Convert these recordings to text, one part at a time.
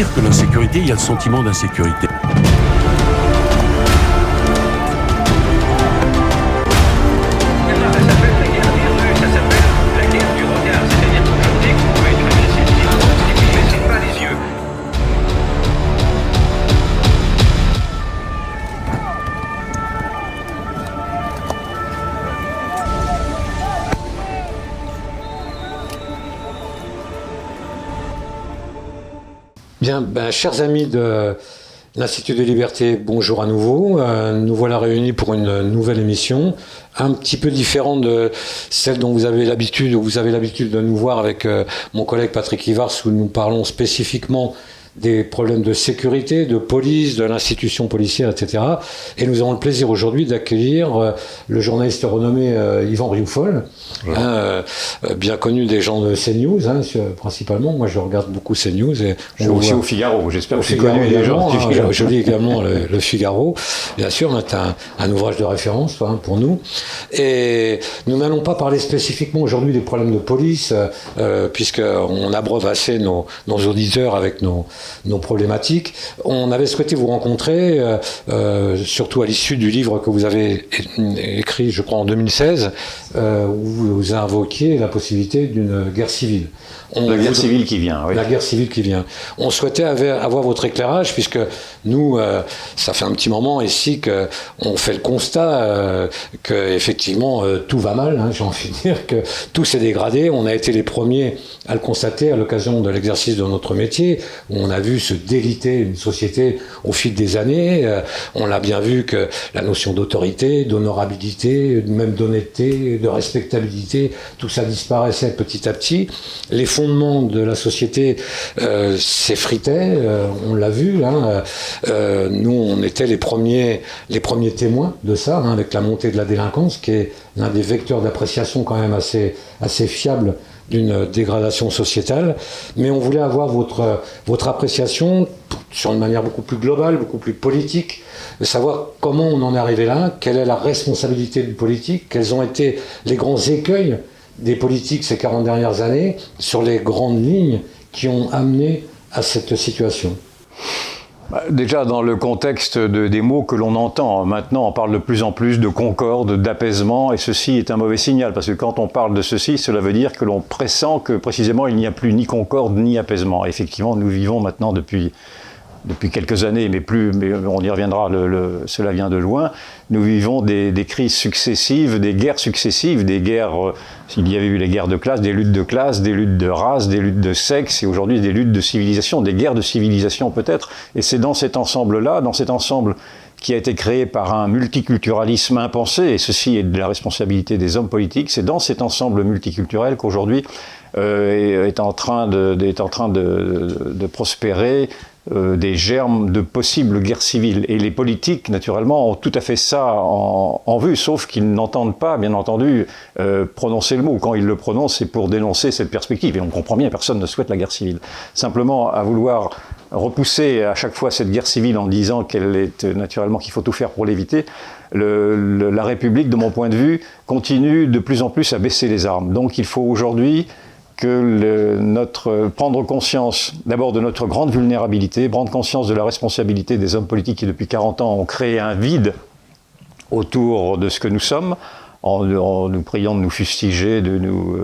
pire que l'insécurité, il y a le sentiment d'insécurité. Ben, chers amis de l'Institut de Liberté, bonjour à nouveau. Euh, nous voilà réunis pour une nouvelle émission, un petit peu différente de celle dont vous avez l'habitude, vous avez l'habitude de nous voir avec euh, mon collègue Patrick Ivars, où nous parlons spécifiquement des problèmes de sécurité, de police, de l'institution policière, etc. Et nous avons le plaisir aujourd'hui d'accueillir euh, le journaliste renommé euh, Yvan Rioufol, hein, euh, bien connu des gens de CNews, hein, principalement. Moi, je regarde beaucoup CNews. Et je aussi au Figaro, j'espère que c'est connu des gens. Hein, je, lis également le, Figaro, bien sûr, c'est un, un, ouvrage de référence hein, pour nous. Et nous n'allons pas parler spécifiquement aujourd'hui des problèmes de police, puisqu'on abreuve assez nos, nos auditeurs avec nos nos problématiques. On avait souhaité vous rencontrer, euh, euh, surtout à l'issue du livre que vous avez écrit, je crois, en 2016, euh, où vous invoquiez la possibilité d'une guerre civile. la guerre civile qui vient, oui. La guerre civile qui vient. On souhaitait avoir votre éclairage, puisque nous, ça fait un petit moment ici qu'on fait le constat que effectivement tout va mal, hein, j'ai envie de dire, que tout s'est dégradé. On a été les premiers à le constater à l'occasion de l'exercice de notre métier, où on a vu se déliter une société au fil des années. Euh, on l'a bien vu que la notion d'autorité, d'honorabilité, même d'honnêteté, de respectabilité, tout ça disparaissait petit à petit. Les fondements de la société euh, s'effritaient, euh, on l'a vu. Hein. nous, on était les premiers, les premiers témoins de ça, hein, avec la montée de la délinquance, qui est l'un des vecteurs d'appréciation quand même assez, assez fiable d'une dégradation sociétale, mais on voulait avoir votre, appréciation sur une manière beaucoup plus globale, beaucoup plus politique, de savoir comment on en est arrivé là, quelle est la responsabilité du politique, quels ont été les grands écueils des politiques ces 40 dernières années sur les grandes lignes qui ont amené à cette situation. Bah, déjà dans le contexte des mots que l'on entend, maintenant on parle de plus en plus de concorde, d'apaisement, et ceci est un mauvais signal, parce que quand on parle de ceci, cela veut dire que l'on pressent que précisément il n'y a plus ni concorde ni apaisement. effectivement, nous vivons maintenant depuis depuis quelques années, mais plus, mais on y reviendra, cela vient de loin, nous vivons des, crises successives, des guerres successives, des guerres, euh, il y avait eu les guerres de classe, des luttes de classe, des luttes de race, des luttes de sexe, et aujourd'hui des luttes de civilisation, des guerres de civilisation peut-être, et c'est dans cet ensemble-là, dans cet ensemble qui a été créé par un multiculturalisme impensé, et ceci est de la responsabilité des hommes politiques, c'est dans cet ensemble multiculturel qu'aujourd'hui euh, est, en train de, en train de prospérer euh, des germes de possibles guerres civiles. Et les politiques, naturellement, ont tout à fait ça en, vue, sauf qu'ils n'entendent pas, bien entendu, euh, prononcer le mot. Quand ils le prononcent, c'est pour dénoncer cette perspective. Et on comprend bien, personne ne souhaite la guerre civile. Simplement, à vouloir repousser à chaque fois cette guerre civile en disant qu'elle est naturellement qu'il faut tout faire pour l'éviter, la République, de mon point de vue, continue de plus en plus à baisser les armes. Donc il faut aujourd'hui que notre, prendre conscience d'abord de notre grande vulnérabilité, prendre conscience de la responsabilité des hommes politiques qui depuis 40 ans ont créé un vide autour de ce que nous sommes, en, nous priant de nous fustiger, de nous,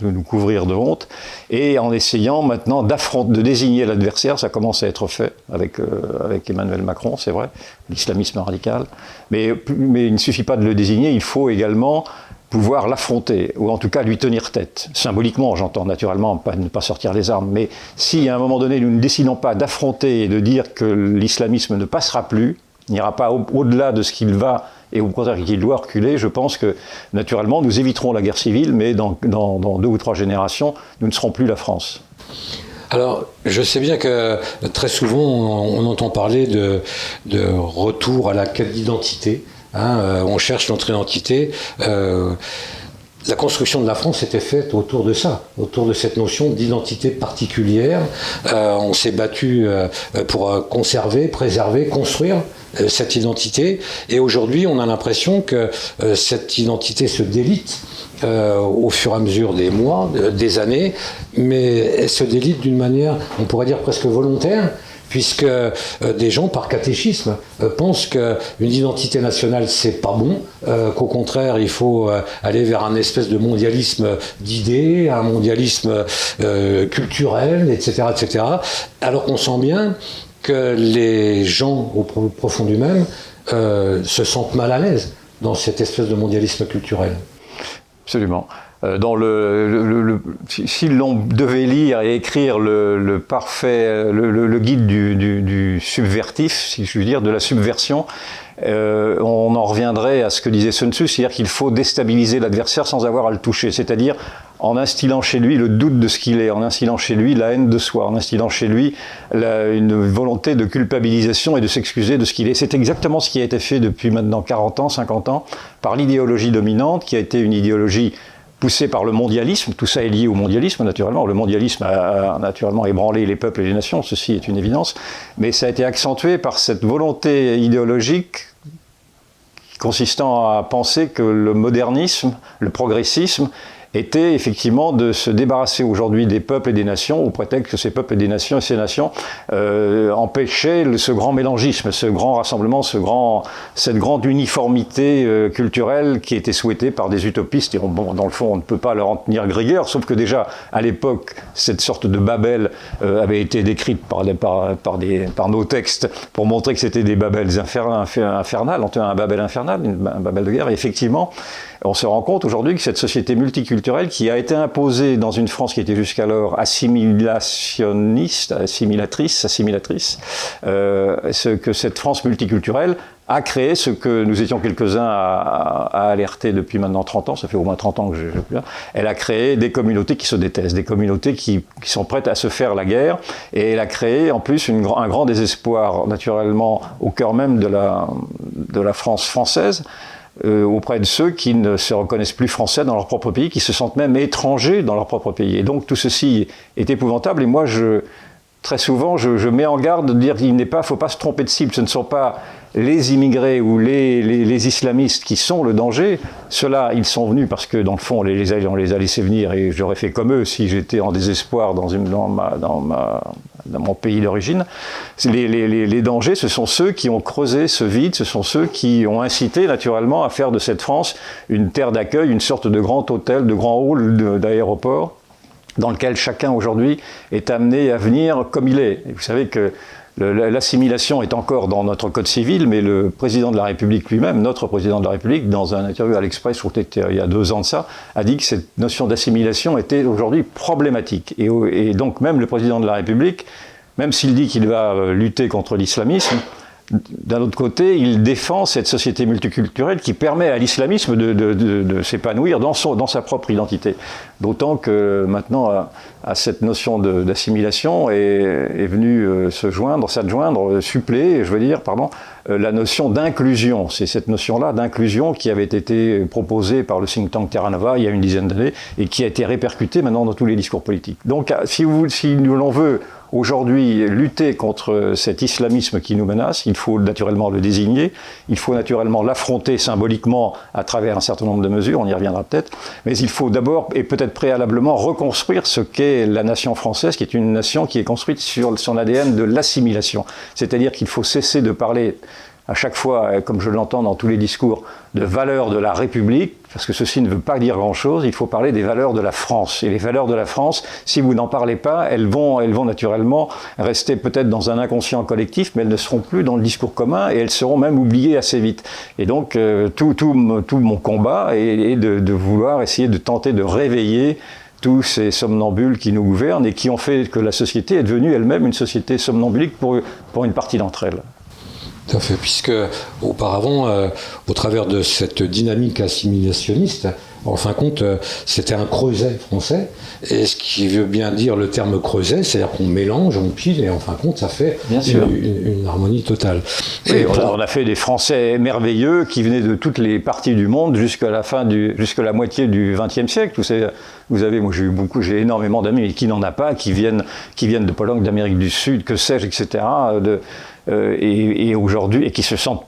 de, nous, couvrir de honte, et en essayant maintenant de désigner l'adversaire, ça commence à être fait avec, euh, Emmanuel Macron, c'est vrai, l'islamisme radical, mais il ne suffit pas de le désigner, il faut également pouvoir l'affronter, ou en tout cas lui tenir tête. Symboliquement, j'entends naturellement pas, ne pas sortir les armes, mais si à un moment donné nous ne décidons pas d'affronter et de dire que l'islamisme ne passera plus, n'ira pas au-delà de ce qu'il va et au contraire qu'il doit reculer, je pense que naturellement nous éviterons la guerre civile, mais dans, deux ou trois générations, nous ne serons plus la France. Alors, je sais bien que très souvent, on, entend parler de, de, retour à la quête d'identité. Hein, euh, on cherche notre identité. Euh, la construction de la France était faite autour de ça, autour de cette notion d'identité particulière. Euh, on s'est battu pour conserver, préserver, construire cette identité. Et aujourd'hui, on a l'impression que cette identité se délite au fur et à mesure des mois, des années, mais elle se délite d'une manière, on pourrait dire presque volontaire, puisque euh, des gens, par catéchisme, euh, pensent qu'une identité nationale, c'est pas bon, euh, qu'au contraire, il faut aller vers un espèce de mondialisme d'idées, un mondialisme culturel, etc., etc., alors qu'on sent bien que les gens, au profond du même, se sentent mal à l'aise dans cette espèce de mondialisme culturel. Absolument. Euh, dans le, si l'on devait lire et écrire le, parfait, le, guide du, subvertif, si je veux dire, de la subversion, euh, on en reviendrait à ce que disait Sun Tzu, c'est-à-dire qu'il faut déstabiliser l'adversaire sans avoir à le toucher, c'est-à-dire en instillant chez lui le doute de ce qu'il est, en instillant chez lui la haine de soi, en instillant chez lui une volonté de culpabilisation et de s'excuser de ce qu'il est. C'est exactement ce qui a été fait depuis maintenant 40 ans, 50 ans, par l'idéologie dominante, qui a été une idéologie poussé par le mondialisme. Tout ça est lié au mondialisme, naturellement. Le mondialisme a, naturellement ébranlé les peuples et les nations, ceci est une évidence. Mais ça a été accentué par cette volonté idéologique consistant à penser que le modernisme, le progressisme, était effectivement de se débarrasser aujourd'hui des peuples et des nations, au prétexte que ces peuples et des nations et ces nations euh, empêchaient ce grand mélangisme, ce grand rassemblement, cette grande uniformité euh, culturelle qui était souhaitée par des utopistes. Et bon, dans le fond, on ne peut pas leur en tenir rigueur, sauf que déjà, à l'époque, cette sorte de Babel euh, avait été décrite par, nos textes pour montrer que c'était des Babels infernales, un Babel infernal, un Babel de guerre. Et effectivement, on se rend compte aujourd'hui que cette société multiculturelle qui a été imposée dans une France qui était jusqu'alors assimilationniste, assimilatrice, assimilatrice, euh, ce, que cette France multiculturelle a créé ce que nous étions quelques-uns à, alerter depuis maintenant 30 ans, ça fait au moins 30 ans que je suis là, elle a créé des communautés qui se détestent, des communautés qui, sont prêtes à se faire la guerre, et elle a créé en plus un grand désespoir naturellement au cœur même de la France française, euh, auprès de ceux qui ne se reconnaissent plus français dans leur propre pays, qui se sentent même étrangers dans leur propre pays. Et donc tout ceci est épouvantable. Et moi, je, très souvent, je, mets en garde de dire qu'il ne faut pas se tromper de cible. Ce ne sont pas les immigrés ou les, islamistes qui sont le danger. Ceux-là, ils sont venus parce que, dans le fond, on les, les a laissés venir et j'aurais fait comme eux si j'étais en désespoir dans, mon pays d'origine, les, dangers, ce sont ceux qui ont creusé ce vide, ce sont ceux qui ont incité naturellement à faire de cette France une terre d'accueil, une sorte de grand hôtel, de grand hall d'aéroport, dans lequel chacun aujourd'hui est amené à venir comme il est. Vous savez que L'assimilation est encore dans notre code civil, mais le président de la République lui-même, notre président de la République, dans un interview à l'Express, il y a deux ans de ça, a dit que cette notion d'assimilation était aujourd'hui problématique. Et, et, donc même le président de la République, même s'il dit qu'il va euh, lutter contre l'islamisme, d'un autre côté, il défend cette société multiculturelle qui permet à l'islamisme de, s'épanouir dans, sa propre identité. D'autant que maintenant, à, cette notion d'assimilation est, est, venue euh, se joindre, s'adjoindre, suppléer, je veux dire, pardon, euh, la notion d'inclusion. C'est cette notion-là d'inclusion qui avait été proposée par le think tank Terra il y a une dizaine d'années et qui a été répercutée maintenant dans tous les discours politiques. Donc, si, vous, si l'on veut aujourd'hui lutter contre cet islamisme qui nous menace, il faut naturellement le désigner, il faut naturellement l'affronter symboliquement à travers un certain nombre de mesures, on y reviendra peut-être, mais il faut d'abord et peut-être préalablement reconstruire ce qu'est la nation française, qui est une nation qui est construite sur son ADN de l'assimilation. C'est-à-dire qu'il faut cesser de parler à chaque fois, euh, comme je l'entends dans tous les discours, de valeurs de la République, parce que ceci ne veut pas dire grand-chose, il faut parler des valeurs de la France. Et les valeurs de la France, si vous n'en parlez pas, elles vont, elles vont naturellement rester peut-être dans un inconscient collectif, mais elles ne seront plus dans le discours commun et elles seront même oubliées assez vite. Et donc, euh, tout, tout, tout, mon combat est, de, de vouloir essayer de tenter de réveiller tous ces somnambules qui nous gouvernent et qui ont fait que la société est devenue elle-même une société somnambulique pour, pour une partie d'entre elles. Tout à fait, puisque auparavant, euh, au travers de cette dynamique assimilationniste, en fin de compte, euh, c'était un creuset français, et ce qui veut bien dire le terme creuset, c'est-à-dire qu'on mélange, on pile, et en fin de compte, ça fait une, harmonie totale. et on, a, fait des Français merveilleux qui venaient de toutes les parties du monde jusqu'à la fin du, jusqu'à la moitié du XXe siècle. Vous savez, vous avez, moi j'ai eu beaucoup, j'ai énormément d'amis, mais qui n'en a pas, qui viennent, qui viennent de Pologne, d'Amérique du Sud, que sais-je, etc. De, et, aujourd'hui, et qui se sentent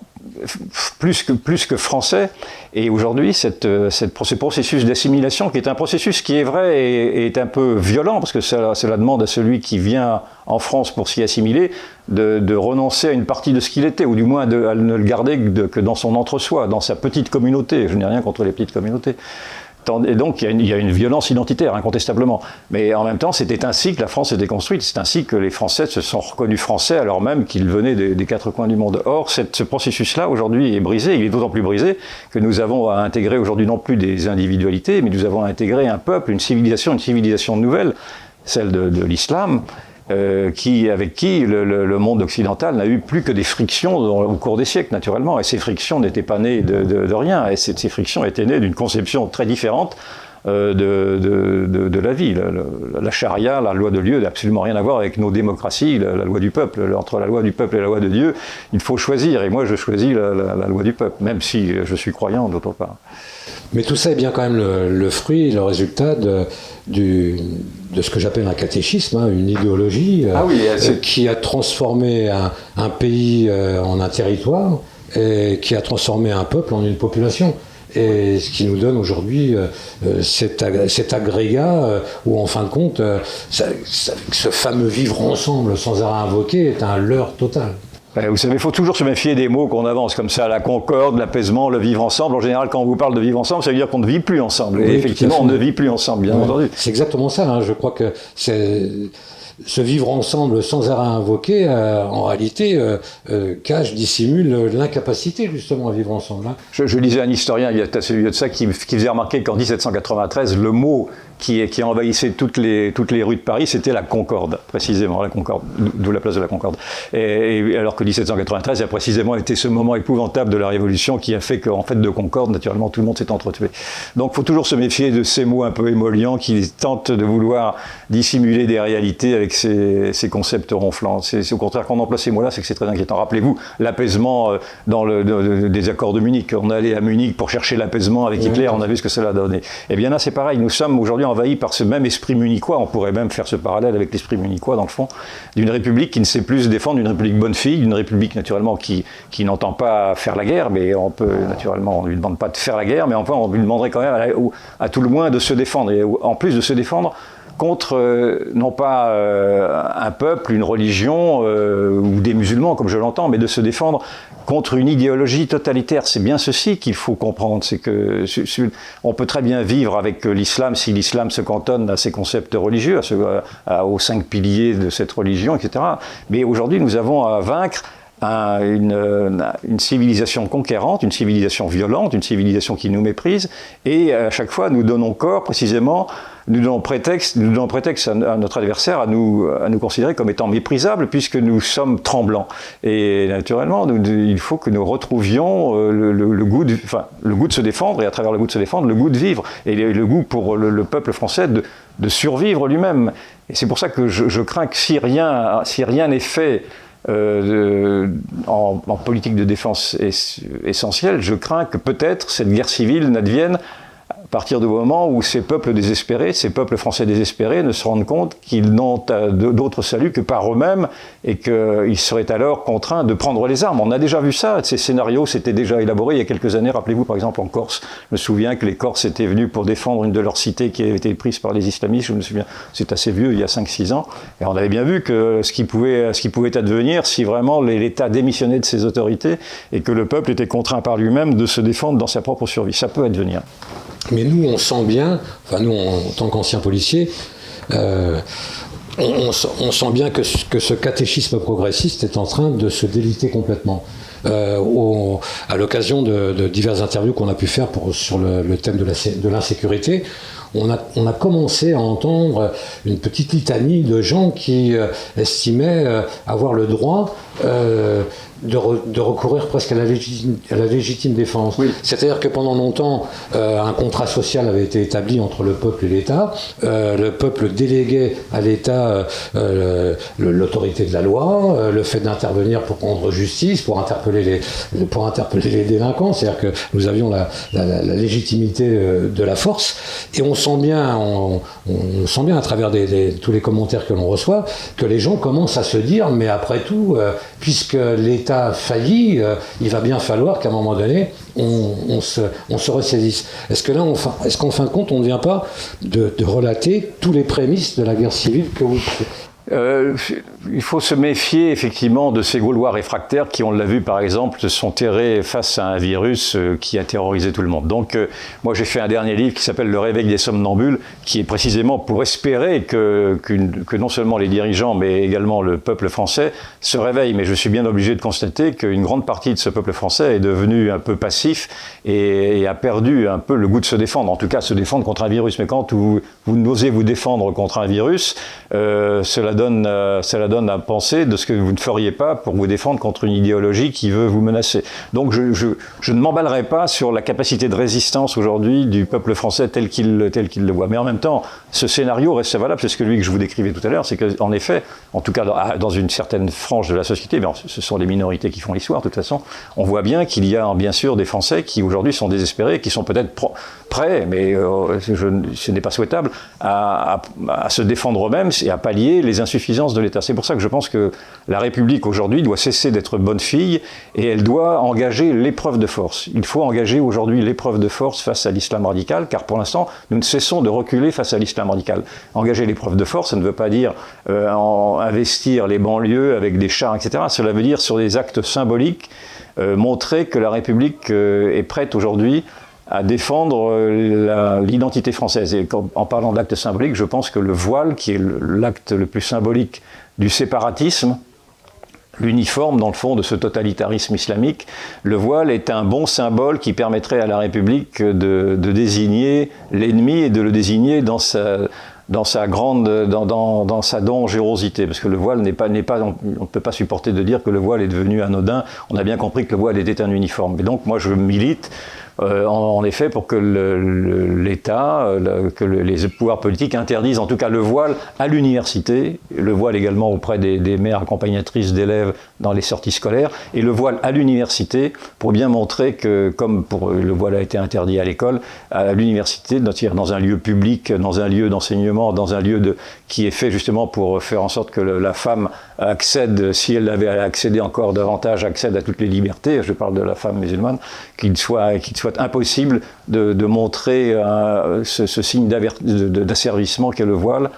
plus que, français. Et aujourd'hui, cette, cette, ce processus d'assimilation, qui est un processus qui est vrai et est un peu violent, parce que cela demande à celui qui vient en France pour s'y assimiler, de, renoncer à une partie de ce qu'il était, ou du moins de, à ne le garder que dans son entre-soi, dans sa petite communauté. Je n'ai rien contre les petites communautés. Et donc il y, a une, violence identitaire, incontestablement. Mais en même temps, c'était ainsi que la France était construite. C'est ainsi que les Français se sont reconnus français alors même qu'ils venaient des, quatre coins du monde. Or, ce processus-là, aujourd'hui, est brisé. Il est d'autant plus brisé que nous avons à intégrer aujourd'hui non plus des individualités, mais nous avons à intégrer un peuple, une civilisation, une civilisation nouvelle, celle de l'islam, euh, qui, avec qui le, monde occidental n'a eu plus que des frictions au cours des siècles, naturellement. Et ces frictions n'étaient pas nées de, rien, et ces, frictions étaient nées d'une conception très différente euh, de, la vie. La, charia, la loi de Dieu, n'a absolument rien à voir avec nos démocraties, la, loi du peuple. Entre la loi du peuple et la loi de Dieu, il faut choisir. Et moi, je choisis la, loi du peuple, même si je suis croyant d'autre part. Mais tout ça est bien quand même le, fruit, le résultat de, du, de ce que j'appelle un catéchisme, hein, une idéologie ah euh, qui a transformé un, pays euh, en un territoire et qui a transformé un peuple en une population. Et ce qui nous donne aujourd'hui euh, cet, cet, agrégat où, en fin de compte, ce fameux vivre ensemble sans arrêt invoqué est un leurre total. Vous savez, il faut toujours se méfier des mots qu'on avance comme ça, la concorde, l'apaisement, le vivre ensemble. En général, quand on vous parle de vivre ensemble, ça veut dire qu'on ne vit plus ensemble. Et effectivement, on ne vit plus ensemble, bien entendu. C'est exactement ça. Hein. Je crois que c'est ce vivre ensemble sans arrêt invoqué, euh, en réalité, euh, euh, cache, dissimule l'incapacité justement à vivre ensemble. Hein. Je, lisais un historien, il y a celui de ça, qui, qui faisait remarquer qu'en 1793, le mot qui, qui envahissait toutes les, toutes les rues de Paris, c'était la Concorde, précisément, la Concorde, d'où la place de la Concorde. Et, alors que 1793 a précisément été ce moment épouvantable de la Révolution qui a fait qu'en fait de Concorde, naturellement, tout le monde s'est entretué. Donc il faut toujours se méfier de ces mots un peu émollients qui tentent de vouloir dissimuler des réalités avec ces, ces concepts ronflants. C'est au contraire qu'on emploie ces mots-là, c'est que c'est très inquiétant. Rappelez-vous, l'apaisement euh, dans le, des accords de Munich. On allait à Munich pour chercher l'apaisement avec Hitler, on a vu ce que cela a donné. Eh bien là, c'est pareil, nous sommes aujourd'hui envahi par ce même esprit munichois, on pourrait même faire ce parallèle avec l'esprit munichois dans le fond, d'une république qui ne sait plus se défendre, d'une république bonne fille, d'une république naturellement qui, n'entend pas faire la guerre, mais on peut naturellement, ne lui demande pas de faire la guerre, mais enfin on lui demanderait quand même à, tout le moins de se défendre, et en plus de se défendre, contre euh, non pas euh, un peuple, une religion euh, ou des musulmans comme je l'entends, mais de se défendre contre une idéologie totalitaire. C'est bien ceci qu'il faut comprendre, c'est que on peut très bien vivre avec l'islam si l'islam se cantonne à ses concepts religieux, aux cinq piliers de cette religion, etc. Mais aujourd'hui, nous avons à vaincre une, une, civilisation conquérante, une civilisation violente, une civilisation qui nous méprise, et à chaque fois nous donnons corps précisément nous donnons prétexte, nous donnons prétexte à, notre adversaire à nous, à nous considérer comme étant méprisables puisque nous sommes tremblants. Et naturellement, il faut que nous retrouvions euh, le, goût de, enfin, le goût de se défendre et à travers le goût de se défendre, le goût de vivre et le, goût pour le, peuple français de, survivre lui-même. Et c'est pour ça que je, crains que si rien si rien n'est fait euh, en, politique de défense essentielle, je crains que peut-être cette guerre civile n'advienne partir du moment où ces peuples désespérés, ces peuples français désespérés ne se rendent compte qu'ils n'ont d'autre salut que par eux-mêmes et qu'ils seraient alors contraints de prendre les armes. On a déjà vu ça, ces scénarios s'étaient déjà élaborés il y a quelques années. Rappelez-vous par exemple en Corse, je me souviens que les Corses étaient venus pour défendre une de leurs cités qui avait été prise par les islamistes, je me souviens, c'est assez vieux, il y a 5-6 ans, et on avait bien vu que ce qui pouvait, advenir si vraiment l'État démissionnait de ses autorités et que le peuple était contraint par lui-même de se défendre dans sa propre survie. Ça peut advenir. Nous, on sent bien, enfin nous, en, tant qu'anciens policiers, euh, on, sent bien que, ce catéchisme progressiste est en train de se déliter complètement. Euh, à l'occasion de, diverses interviews qu'on a pu faire sur le, thème de l'insécurité, on a, commencé à entendre une petite litanie de gens qui euh, estimaient avoir le droit de, de recourir presque à la légitime, à la légitime défense. C'est-à-dire que pendant longtemps, euh, un contrat social avait été établi entre le peuple et l'État. Euh, le peuple déléguait à l'État euh, l'autorité de la loi, le fait d'intervenir pour rendre justice, pour interpeller les, pour interpeller les délinquants. C'est-à-dire que nous avions la, la, la, légitimité de la force. Et on sent bien, on, on sent bien à travers des, des, tous les commentaires que l'on reçoit que les gens commencent à se dire, mais après tout, puisque l'État faillit, il va bien falloir qu'à un moment donné, on, se, ressaisisse. Est-ce que là, est-ce qu'en fin de compte, on ne vient pas de, de relater tous les prémices de la guerre civile que vous, euh, il faut se méfier effectivement de ces Gaulois réfractaires qui, on l'a vu par exemple, se sont terrés face à un virus euh, qui a terrorisé tout le monde. Donc euh, moi j'ai fait un dernier livre qui s'appelle Le réveil des somnambules, qui est précisément pour espérer que, non seulement les dirigeants mais également le peuple français se réveillent. Mais je suis bien obligé de constater qu'une grande partie de ce peuple français est devenu un peu passif et, a perdu un peu le goût de se défendre, en tout cas se défendre contre un virus. Mais quand vous, vous n'osez vous défendre contre un virus, cela donne, euh, cela donne à penser de ce que vous ne feriez pas pour vous défendre contre une idéologie qui veut vous menacer. Donc je, ne m'emballerai pas sur la capacité de résistance aujourd'hui du peuple français tel qu'il le voit. Mais en même temps, ce scénario reste valable, c'est ce que je vous décrivais tout à l'heure, c'est qu'en effet, en tout cas dans, une certaine frange de la société, mais ce sont les minorités qui font l'histoire de toute façon, on voit bien qu'il y a bien sûr des Français qui aujourd'hui sont désespérés, qui sont peut-être prêts, mais euh, ce n'est pas souhaitable, à, à se défendre eux-mêmes et à pallier les de l'État. C'est pour ça que je pense que la République aujourd'hui doit cesser d'être bonne fille et elle doit engager l'épreuve de force. Il faut engager aujourd'hui l'épreuve de force face à l'islam radical, car pour l'instant, nous ne cessons de reculer face à l'islam radical. Engager l'épreuve de force, ça ne veut pas dire euh, investir les banlieues avec des chars, etc. Cela veut dire sur des actes symboliques, euh, montrer que la République euh, est prête aujourd'hui à défendre euh, l'identité française. Et en parlant d'acte symbolique, je pense que le voile, qui est l'acte le plus symbolique du séparatisme, l'uniforme dans le fond de ce totalitarisme islamique, le voile est un bon symbole qui permettrait à la République de, désigner l'ennemi et de le désigner dans sa, grande, dans, sa dangerosité, parce que le voile n'est pas, n'est pas, on ne peut pas supporter de dire que le voile est devenu anodin. On a bien compris que le voile était un uniforme. Et donc moi je milite euh, en, effet, pour que l'État, euh, que les pouvoirs politiques interdisent en tout cas le voile à l'université, le voile également auprès des, des mères accompagnatrices d'élèves dans les sorties scolaires, et le voile à l'université pour bien montrer que, comme pour, le voile a été interdit à l'école, à l'université, dans un lieu public, dans un lieu d'enseignement, dans un lieu de, qui est fait justement pour faire en sorte que la femme accède, si elle avait accédé encore davantage, accède à toutes les libertés, je parle de la femme musulmane, qu'il soit, impossible de, de montrer euh, ce, ce, signe d'asservissement qu'est le voile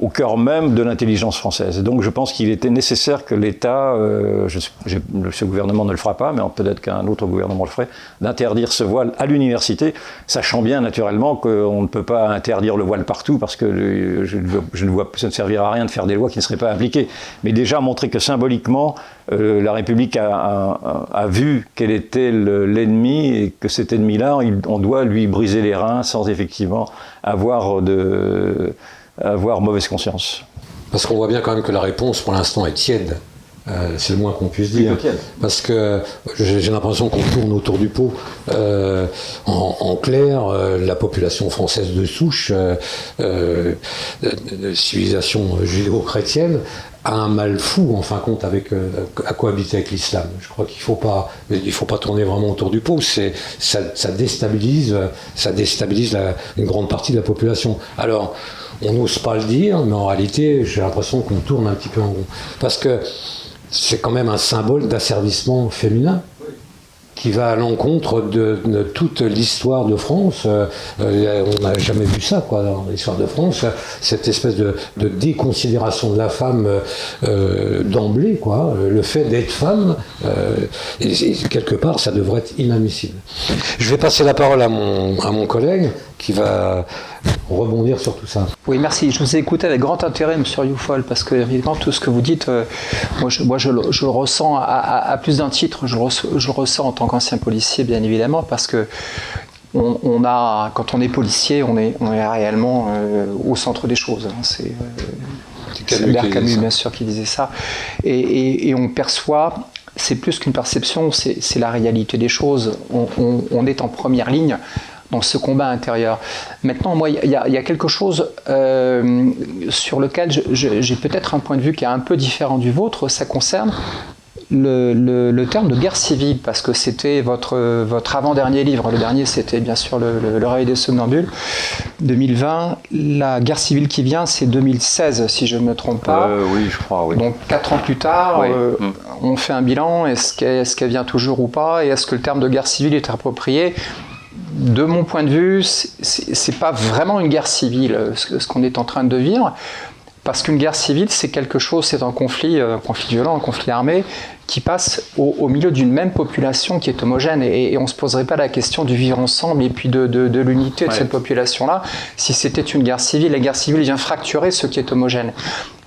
au cœur même de l'intelligence française. donc je pense qu'il était nécessaire que l'État, euh, ce gouvernement ne le fera pas, mais peut-être qu'un autre gouvernement le ferait, d'interdire ce voile à l'université, sachant bien naturellement qu'on ne peut pas interdire le voile partout parce que je, ne vois, ça ne servira à rien de faire des lois qui ne seraient pas appliquées. Mais déjà montrer que symboliquement, euh, la République a, a, a vu quel était l'ennemi et que cet ennemi-là, on doit lui briser les reins sans effectivement avoir de avoir mauvaise conscience. Parce qu'on voit bien quand même que la réponse pour l'instant est tiède. Euh, c'est le moins qu'on puisse dire. Parce que j'ai l'impression qu'on tourne autour du pot. Euh, en, en, clair, euh, la population française de souche, euh, euh, de civilisation judéo-chrétienne, a un mal fou en fin de compte avec à cohabiter avec l'islam. Je crois qu'il faut pas il faut pas tourner vraiment autour du pot. C'est ça, ça, déstabilise ça déstabilise la, une grande partie de la population. Alors on n'ose pas le dire, mais en réalité, j'ai l'impression qu'on tourne un petit peu en rond. Parce que c'est quand même un symbole d'asservissement féminin qui va à l'encontre de, toute l'histoire de France. Euh, on n'a jamais vu ça quoi, dans l'histoire de France, cette espèce de, déconsidération de la femme euh, d'emblée, quoi. le fait d'être femme, euh, quelque part, ça devrait être inadmissible. Je vais passer la parole à mon collègue qui va rebondir sur tout ça. Oui, merci. Je vous ai écouté avec grand intérêt, Monsieur Youfol, parce que évidemment tout ce que vous dites, euh, moi, je, moi je, je, le ressens à, à, à plus d'un titre. Je, je, le ressens en tant qu'ancien policier, bien évidemment, parce que on, on, a, quand on est policier, on est, on est réellement euh, au centre des choses. Hein. C'est euh, Camus, Camus bien sûr, qui disait ça. Et, et, et on perçoit c'est plus qu'une perception, c'est la réalité des choses. On, est en première ligne dans ce combat intérieur. Maintenant, moi, il y, a quelque chose euh, sur lequel j'ai peut-être un point de vue qui est un peu différent du vôtre. Ça concerne le, terme de guerre civile, parce que c'était votre, votre avant-dernier livre. Le dernier, c'était bien sûr Le, le, des somnambules, 2020. La guerre civile qui vient, c'est 2016, si je ne me trompe pas. Euh, oui, je crois, oui. Donc, quatre ans plus tard, euh, on fait un bilan. Est-ce qu'elle vient toujours ou pas? Et est-ce que le terme de guerre civile est approprié? De mon point de vue, c'est pas vraiment une guerre civile, ce qu'on est en train de vivre. Parce qu'une guerre civile, c'est quelque chose, c'est un conflit, euh, un conflit violent, un conflit armé, qui passe au, milieu d'une même population qui est homogène. Et, on ne se poserait pas la question du vivre ensemble et puis de, l'unité de cette population-là si c'était une guerre civile. La guerre civile vient fracturer ce qui est homogène.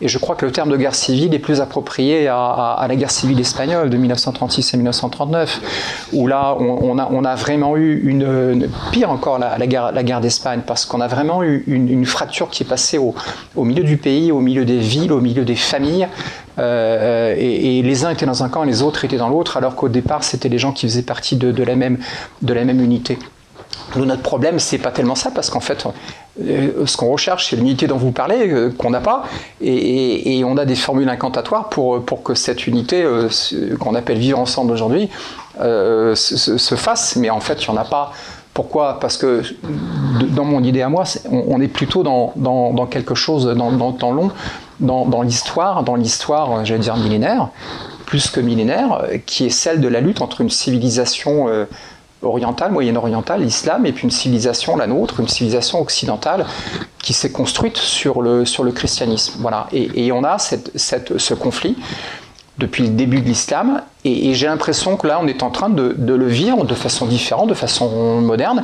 Et je crois que le terme de guerre civile est plus approprié à, la guerre civile espagnole de 1936 et 1939, où là, on, a, vraiment eu une, pire encore la, guerre, d'Espagne, parce qu'on a vraiment eu une, fracture qui est passée au, milieu du pays, au milieu des villes, au milieu des familles, euh, et, les uns étaient dans un camp, les autres étaient dans l'autre, alors qu'au départ, c'était les gens qui faisaient partie de, la, même, de la même unité. Nous, notre problème, c'est pas tellement ça, parce qu'en fait, ce qu'on recherche, c'est l'unité dont vous parlez, euh, qu'on n'a pas, et, on a des formules incantatoires pour, pour que cette unité, qu'on appelle vivre ensemble aujourd'hui, se, fasse, mais en fait, il n'y en a pas. Pourquoi? Parce que dans mon idée à moi, on, est plutôt dans, quelque chose, dans, dans le temps long, dans, l'histoire, dans l'histoire, euh, j'allais dire millénaire, plus que millénaire, euh, qui est celle de la lutte entre une civilisation euh, orientale, moyenne-orientale, l'islam, et puis une civilisation, la nôtre, une civilisation occidentale, qui s'est construite sur le, sur le christianisme. Voilà. Et, on a ce conflit depuis le début de l'islam, et, j'ai l'impression que là, on est en train de, le vivre de façon différente, de façon moderne,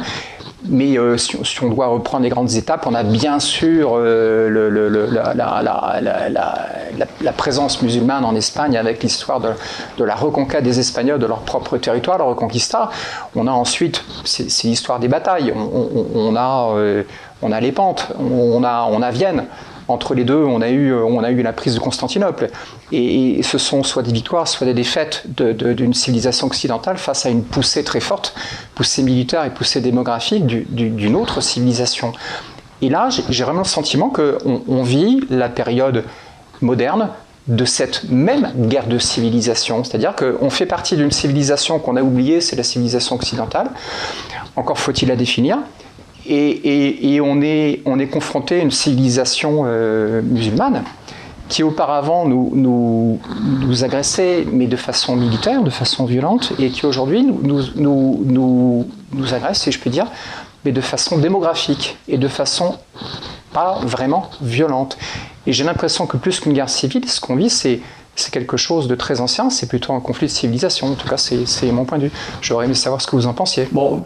mais euh, si, on doit reprendre les grandes étapes, on a bien sûr la, présence musulmane en Espagne avec l'histoire de, la reconquête des Espagnols de leur propre territoire, la Reconquista. On a ensuite, c'est l'histoire des batailles. On, a, euh, on a les pentes, on a, on a Vienne entre les deux, on a eu, on a eu la prise de Constantinople. Et, ce sont soit des victoires, soit des défaites d'une civilisation occidentale face à une poussée très forte, poussée militaire et poussée démographique d'une autre civilisation. Et là, j'ai vraiment le sentiment qu'on on vit la période moderne de cette même guerre de civilisation. C'est-à-dire qu'on fait partie d'une civilisation qu'on a oubliée, c'est la civilisation occidentale. Encore faut-il la définir. Et, on, est, on, est, confronté à une civilisation euh, musulmane qui auparavant nous, agressait, mais de façon militaire, de façon violente, et qui aujourd'hui nous, nous, agresse, si je puis dire, mais de façon démographique et de façon pas vraiment violente. Et j'ai l'impression que plus qu'une guerre civile, ce qu'on vit, c'est c'est quelque chose de très ancien, c'est plutôt un conflit de civilisation. En tout cas, c'est mon point de vue. J'aurais aimé savoir ce que vous en pensiez. Bon,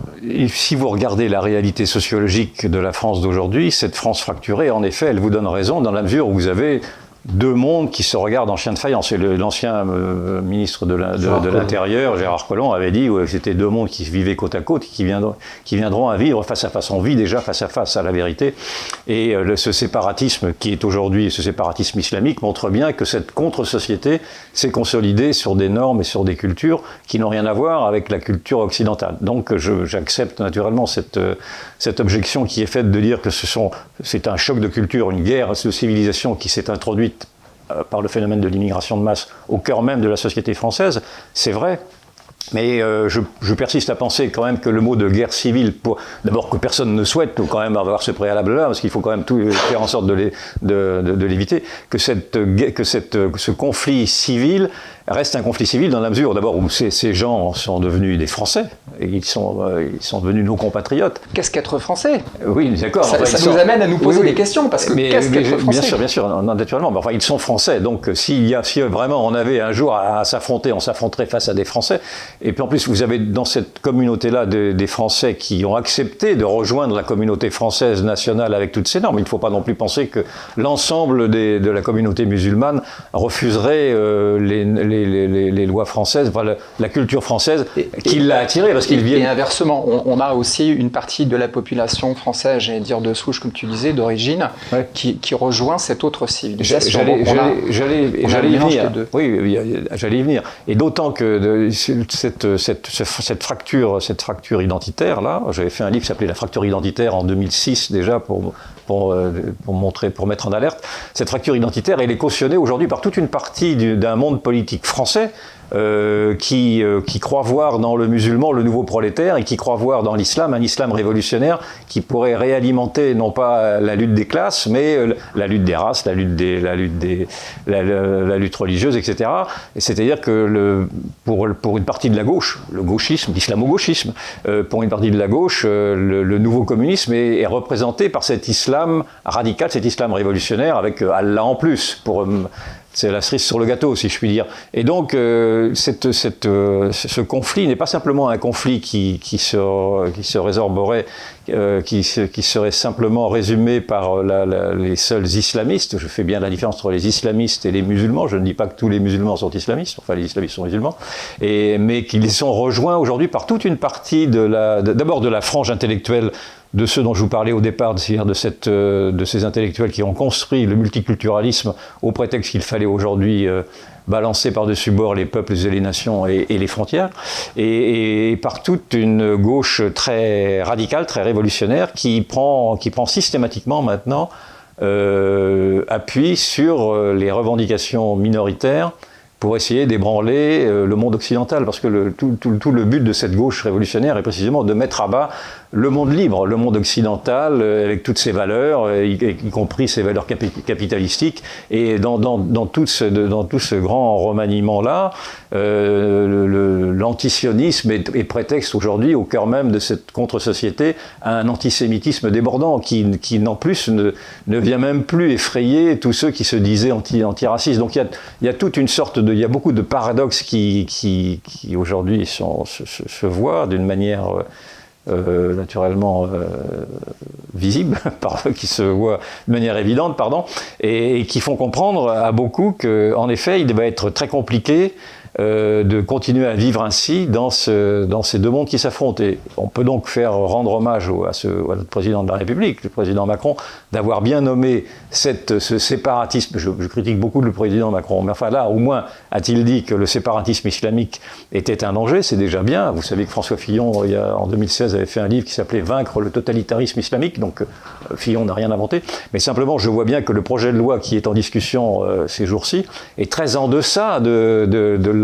si vous regardez la réalité sociologique de la France d'aujourd'hui, cette France fracturée, en effet, elle vous donne raison dans la mesure où vous avez deux mondes qui se regardent en chien de faïence. Et l'ancien euh, ministre de l'Intérieur, Gérard Collomb, avait dit que c'était deux mondes qui vivaient côte à côte, qui viendront, qui viendront à vivre face à face. On vit déjà face à face à la vérité. Et euh, ce séparatisme qui est aujourd'hui, ce séparatisme islamique, montre bien que cette contre-société s'est consolidée sur des normes et sur des cultures qui n'ont rien à voir avec la culture occidentale. Donc j'accepte naturellement cette, euh, cette objection qui est faite de dire que c'est un choc de culture, une guerre de civilisation qui s'est introduite euh, par le phénomène de l'immigration de masse au cœur même de la société française, c'est vrai. Mais euh, je, persiste à penser quand même que le mot de guerre civile, d'abord que personne ne souhaite quand même avoir ce préalable-là, parce qu'il faut quand même tout faire en sorte de l'éviter, que, cette, que cette, ce conflit civil reste un conflit civil dans la mesure, d'abord, où ces, ces, gens sont devenus des Français, et ils sont, euh, ils sont devenus nos compatriotes. Qu'est-ce qu'être Français? Oui, d'accord. Ça, ça nous amène à nous poser des questions, parce que qu'est-ce qu'être Français Bien sûr, bien sûr, naturellement. Mais enfin, ils sont Français, donc euh, s'il y a, si vraiment on avait un jour à, s'affronter, on s'affronterait face à des Français. Et puis en plus, vous avez dans cette communauté-là des, des, Français qui ont accepté de rejoindre la communauté française nationale avec toutes ces normes. Il ne faut pas non plus penser que l'ensemble de la communauté musulmane refuserait euh, les les, lois françaises, la, culture française, qui l'a attiré parce qu'il vient. Et inversement, on, a aussi une partie de la population française, j'allais dire de souche, comme tu disais, d'origine, qui, rejoint cette autre civilisation. J'allais y venir. Oui, j'allais y venir. Et d'autant que cette, cette, cette, fracture, cette fracture identitaire là, j'avais fait un livre qui s'appelait La fracture identitaire en 2006 déjà pour pour, euh, pour, montrer, pour mettre en alerte. Cette fracture identitaire, elle est cautionnée aujourd'hui par toute une partie d'un monde politique français euh, qui, euh, qui croit voir dans le musulman le nouveau prolétaire et qui croit voir dans l'islam un islam révolutionnaire qui pourrait réalimenter non pas la lutte des classes, mais euh, la lutte des races, la lutte, des, la lutte, des, la, lutte religieuse, etc. C'est-à-dire que le, pour, une partie de la gauche, le gauchisme, l'islamo-gauchisme, pour une partie de la gauche, le, nouveau communisme est, est, représenté par cet islam radical, cet islam révolutionnaire avec Allah en plus, pour c'est la cerise sur le gâteau, si je puis dire. Et donc, euh, cette, cette, euh, ce conflit n'est pas simplement un conflit qui, qui, se, qui se résorberait, euh, qui, qui, serait simplement résumé par les seuls islamistes. Je fais bien la différence entre les islamistes et les musulmans. Je ne dis pas que tous les musulmans sont islamistes, enfin les islamistes sont musulmans, et, mais qu'ils sont rejoints aujourd'hui par toute une partie de la, d'abord de la frange intellectuelle de ceux dont je vous parlais au départ, c'est-à-dire euh, de ces intellectuels qui ont construit le multiculturalisme au prétexte qu'il fallait aujourd'hui euh, balancer par-dessus bord les peuples et les nations et, les frontières, et, par toute une gauche très radicale, très révolutionnaire, qui prend, qui prend systématiquement maintenant euh, appui sur les revendications minoritaires pour essayer d'ébranler le monde occidental, parce que tout, le but de cette gauche révolutionnaire est précisément de mettre à bas le monde libre, le monde occidental, euh, avec toutes ses valeurs, euh, y, compris ses valeurs capitalistiques. Et dans, tout, ce, grand remaniement-là, euh, l'antisionisme est, prétexte aujourd'hui, au cœur même de cette contre-société, à un antisémitisme débordant qui, en plus, ne, vient même plus effrayer tous ceux qui se disaient anti, antiracistes. Donc il y, a, toute une sorte de... Il y a beaucoup de paradoxes qui, aujourd'hui se, se, voient d'une manière... Euh, naturellement euh, visibles, qui se voient de manière évidente, pardon, et, qui font comprendre à beaucoup qu'en effet, il va être très compliqué euh, de continuer à vivre ainsi dans, ce, dans ces deux mondes qui s'affrontent. On peut donc faire rendre hommage à, ce, à notre président de la République, le président Macron, d'avoir bien nommé ce séparatisme. Je, critique beaucoup le président Macron, mais enfin là, au moins, a-t-il dit que le séparatisme islamique était un danger, c'est déjà bien. Vous savez que François Fillon, en 2016, avait fait un livre qui s'appelait Vaincre le totalitarisme islamique, donc euh, Fillon n'a rien inventé. Mais simplement, je vois bien que le projet de loi qui est en discussion euh, ces jours-ci est très en deçà de, de, de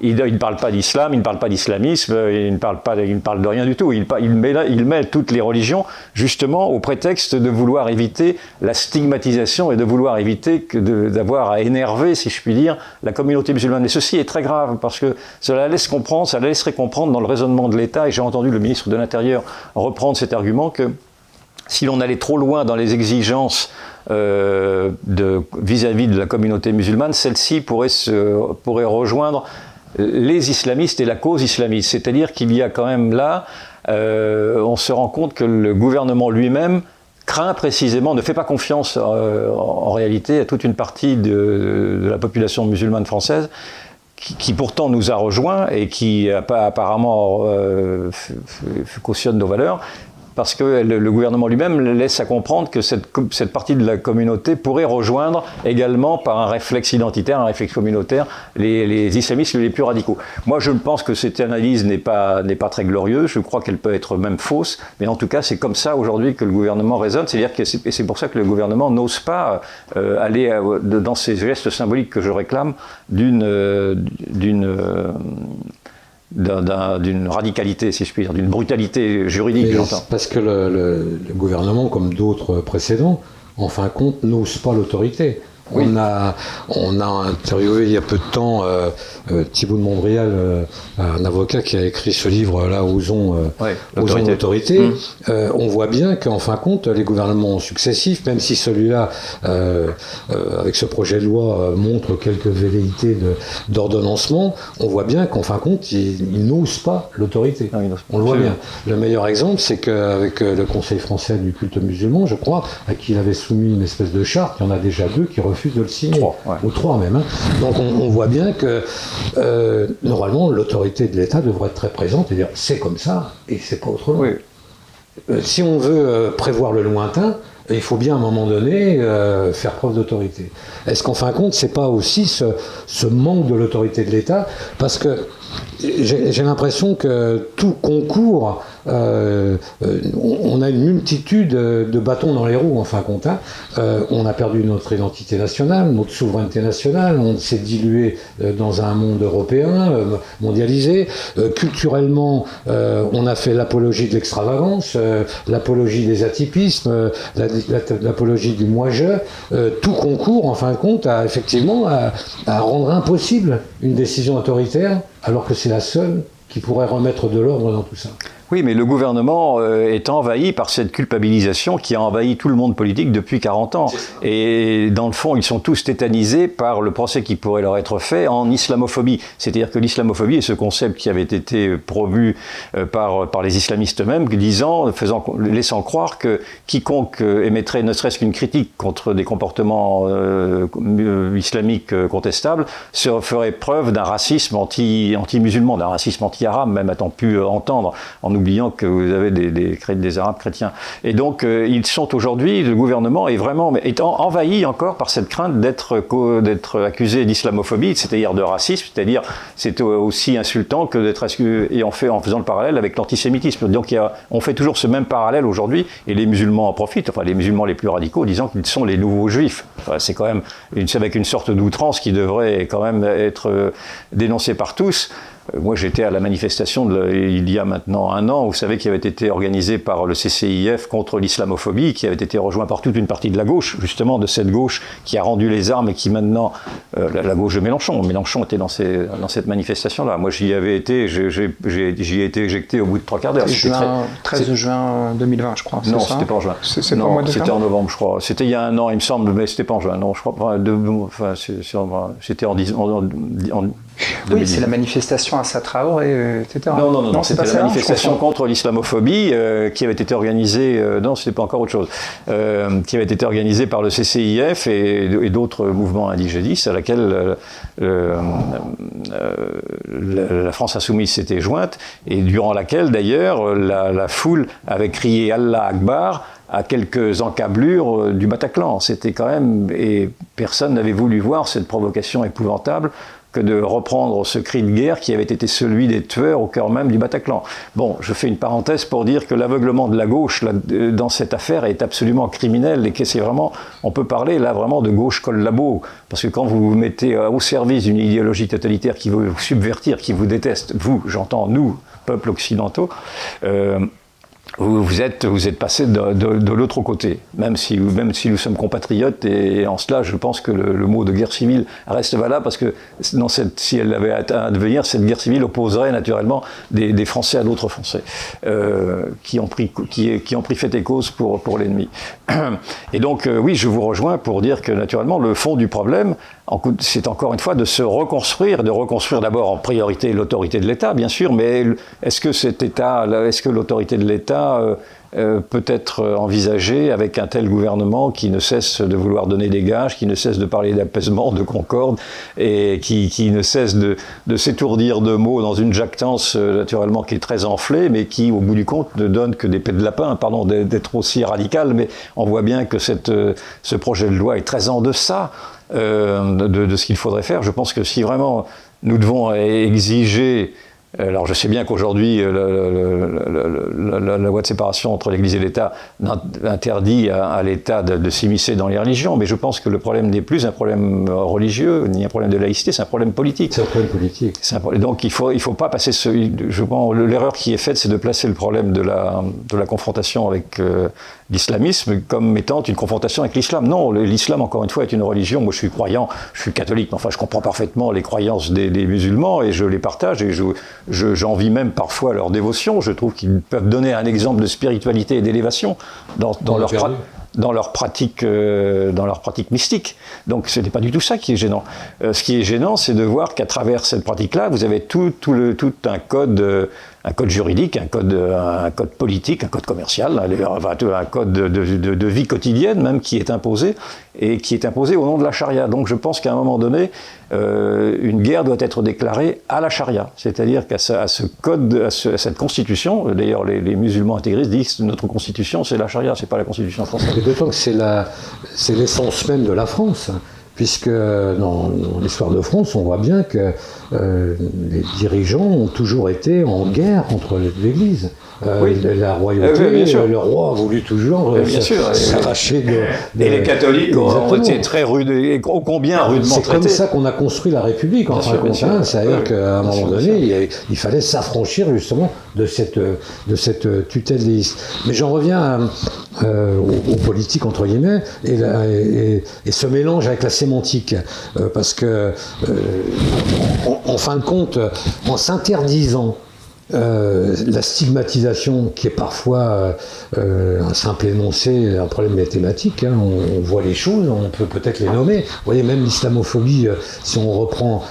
il, ne parle pas d'islam, il ne parle pas d'islamisme, il ne parle pas, il ne parle de rien du tout. Il, il met toutes les religions justement au prétexte de vouloir éviter la stigmatisation et de vouloir éviter d'avoir à énerver, si je puis dire, la communauté musulmane. Et ceci est très grave parce que cela laisse comprendre, ça laisserait comprendre dans le raisonnement de l'État, et j'ai entendu le ministre de l'Intérieur reprendre cet argument que si l'on allait trop loin dans les exigences euh, vis-à-vis de, la communauté musulmane, celle-ci pourrait, rejoindre les islamistes et la cause islamiste. C'est-à-dire qu'il y a quand même là, euh, on se rend compte que le gouvernement lui-même craint précisément, ne fait pas confiance euh, en réalité à toute une partie de, la population musulmane française qui, pourtant nous a rejoints et qui apparemment cautionne nos valeurs, parce que le, gouvernement lui-même laisse à comprendre que cette, cette, partie de la communauté pourrait rejoindre également par un réflexe identitaire, un réflexe communautaire, les, islamistes les plus radicaux. Moi, je pense que cette analyse n'est pas, pas très glorieuse, je crois qu'elle peut être même fausse, mais en tout cas, c'est comme ça aujourd'hui que le gouvernement raisonne, c'est-à-dire que c'est pour ça que le gouvernement n'ose pas euh, aller euh, dans ces gestes symboliques que je réclame d'une, euh, d'une radicalité, si je puis dire, d'une brutalité juridique, j'entends. Parce que le, le, gouvernement, comme d'autres précédents, en fin de compte, n'ose pas l'autorité. On, a, on a interviewé il y a peu de temps euh, euh, Thibault de Montbrial, euh, un avocat qui a écrit ce livre-là, Osons, ouais, l'autorité. Mmh. on voit bien qu'en fin de compte, les gouvernements successifs, même si celui-là, avec ce projet de loi, montre quelques velléités d'ordonnancement, on voit bien qu'en fin de compte, ils, n'osent pas l'autorité. Ah on le voit bien. Le meilleur exemple, c'est qu'avec le Conseil français du culte musulman, je crois, à qui il avait soumis une espèce de charte, il y en a déjà deux qui refusent refuse de le signer. Trois, ouais. Ou trois même. hein. Donc on, on voit bien que euh, normalement l'autorité de l'État devrait être très présente et dire c'est comme ça et c'est pas autrement. Oui. Euh, si on veut euh, prévoir le lointain, il faut bien à un moment donné euh, faire preuve d'autorité. Est-ce qu'en fin de compte, c'est pas aussi ce, ce manque de l'autorité de l'État? Parce que j'ai l'impression que tout concours, euh, euh, on a une multitude de bâtons dans les roues, en fin de compte. hein. Euh, on a perdu notre identité nationale, notre souveraineté nationale, on s'est dilué dans un monde européen, mondialisé. Culturellement, on a fait l'apologie de l'extravagance, l'apologie des atypismes, la- la- l'apologie du moi-je. Tout concourt, en fin de compte, à effectivement à rendre impossible une décision autoritaire, alors que c'est la seule qui pourrait remettre de l'ordre dans tout ça. Oui, mais le gouvernement euh, est envahi par cette culpabilisation qui a envahi tout le monde politique depuis 40 ans. Et dans le fond, ils sont tous tétanisés par le procès qui pourrait leur être fait en islamophobie. C'est-à-dire que l'islamophobie est ce concept qui avait été promu euh, par, par les islamistes eux-mêmes, disant, faisant, laissant croire que quiconque euh, émettrait ne serait-ce qu'une critique contre des comportements euh, islamiques contestables se ferait preuve d'un racisme anti- anti-musulman, d'un racisme anti-arabe, même a-t-on pu entendre, en oubliant que vous avez des, Arabes chrétiens. Et donc, euh, ils sont aujourd'hui, le gouvernement est vraiment étant envahi encore par cette crainte d'être d'être accusé d'islamophobie, c'est-à-dire de racisme, c'est-à-dire c'est aussi insultant que d'être et en fait en faisant le parallèle avec l'antisémitisme. Donc, on fait toujours ce même parallèle aujourd'hui, et les musulmans en profitent, enfin les musulmans les plus radicaux, disant qu'ils sont les nouveaux juifs. Enfin, c'est quand même une, avec une sorte d'outrance qui devrait quand même être euh, dénoncée par tous. Euh, Moi, j'étais à la manifestation de, il y a maintenant un an, vous savez, qui avait été organisée par le CCIF contre l'islamophobie, qui avait été rejoint par toute une partie de la gauche, justement de cette gauche qui a rendu les armes et qui maintenant, euh, la, la gauche de Mélenchon, Mélenchon était dans, ces- dans cette manifestation-là. Moi, j'y avais été, j'y ai été éjecté au bout de trois quarts d'heure. C'était très- Juin, 13 c'est- juin 2020, je crois. non, c'était pas en juin. C'était en novembre, je crois. C'était il y a un an, il me semble, mais c'était pas en juin. Non, je crois enfin, c'était en Oui, 2010. c'est la manifestation à Satraoré, euh, etc. Non, non, non, non, c'est c'était pas la ça, manifestation contre l'islamophobie euh, qui avait été organisée, euh, non, c'était pas encore autre chose, euh, qui avait été organisée par le CCIF et, et d'autres mouvements indigénistes à laquelle euh, la, France Insoumise s'était jointe et durant laquelle d'ailleurs la, la foule avait crié Allah Akbar à quelques encablures du Bataclan. C'était quand même, et personne n'avait voulu voir cette provocation épouvantable que de reprendre ce cri de guerre qui avait été celui des tueurs au cœur même du Bataclan. Bon, je fais une parenthèse pour dire que l'aveuglement de la gauche là, dans cette affaire est absolument criminel et que c'est vraiment, on peut parler là vraiment de gauche collabo, parce que quand vous vous mettez euh, au service d'une idéologie totalitaire qui veut vous subvertir, qui vous déteste, vous, j'entends nous, peuples occidentaux, euh, vous, vous êtes, vous êtes passé de, de- de l'autre côté, même si, même si nous sommes compatriotes, et en cela, je pense que le, le mot de guerre civile reste valable, parce que dans cette, si elle avait à devenir, cette guerre civile opposerait naturellement des, des Français à d'autres Français, euh, qui, ont pris, qui, qui ont pris fait et cause pour, pour l'ennemi. Et donc, euh, oui, je vous rejoins pour dire que naturellement, le fond du problème, c'est encore une fois de se reconstruire, de reconstruire d'abord en priorité l'autorité de l'État, bien sûr, mais est-ce que cet État, est-ce que l'autorité de l'État euh, euh, peut être envisagée avec un tel gouvernement qui ne cesse de vouloir donner des gages, qui ne cesse de parler d'apaisement, de concorde, et qui, ne cesse de, s'étourdir de mots dans une jactance euh, naturellement qui est très enflée, mais qui, au bout du compte, ne donne que des pets de lapin, pardon d'être aussi radical, mais on voit bien que euh, ce projet de loi est très en deçà de, de ce qu'il faudrait faire. Je pense que si vraiment nous devons exiger alors je sais bien qu'aujourd'hui euh, la, loi de séparation entre l'Église et l'État interdit à, à l'État de, de s'immiscer dans les religions, mais je pense que le problème n'est plus un problème euh, religieux ni un problème de laïcité, c'est un problème politique. C'est un problème politique. Un donc il faut il faut pas passer ce je pense l'erreur qui est faite c'est de placer le problème de la de la confrontation avec euh, l'islamisme comme étant une confrontation avec l'islam. Non, l'islam encore une fois est une religion. Moi je suis croyant, je suis catholique, mais enfin je comprends parfaitement les croyances des, des musulmans et je les partage et je je- j'envie même parfois leur dévotion. Je trouve qu'ils peuvent donner un exemple de spiritualité et d'élévation dans, dans leur perdu. pra- dans leur pratique, euh, dans leur pratique mystique. Donc ce n'est pas du tout ça qui est gênant. Euh, ce qui est gênant, c'est de voir qu'à travers cette pratique-là, vous avez tout, tout, le, tout un code euh, un code juridique, un code, un code politique, un code commercial, un code de, vie quotidienne même qui est imposé et qui est imposé au nom de la charia. Donc je pense qu'à un moment donné, euh, une guerre doit être déclarée à la charia, c'est-à-dire qu'à ce, à ce, code, à, ce, à, cette constitution, d'ailleurs les, musulmans intégristes disent que notre constitution c'est la charia, c'est pas la constitution française. C'est l'essence même de la France puisque dans, l'histoire de France, on voit bien que euh, les dirigeants ont toujours été en guerre contre l'Église. Euh, oui. La royauté, oui, le roi a voulu toujours euh, s'arracher de, Et les catholiques ont été très rudes, et combien rudement C'est comme ça qu'on a construit la République, en fin de compte. C'est-à-dire qu'à un moment donné, il, il, fallait s'affranchir justement de cette, de cette tutelle déiste. Mais j'en reviens euh, aux, aux, politiques, entre guillemets, et, la, et, et, ce mélange avec la sémantique. Euh, parce que, euh, en, en, fin de compte, en s'interdisant euh, la stigmatisation qui est parfois euh, un simple énoncé, un problème mathématique, hein, on, on, voit les choses, on peut peut-être les nommer. Vous voyez, même l'islamophobie, euh, si on reprend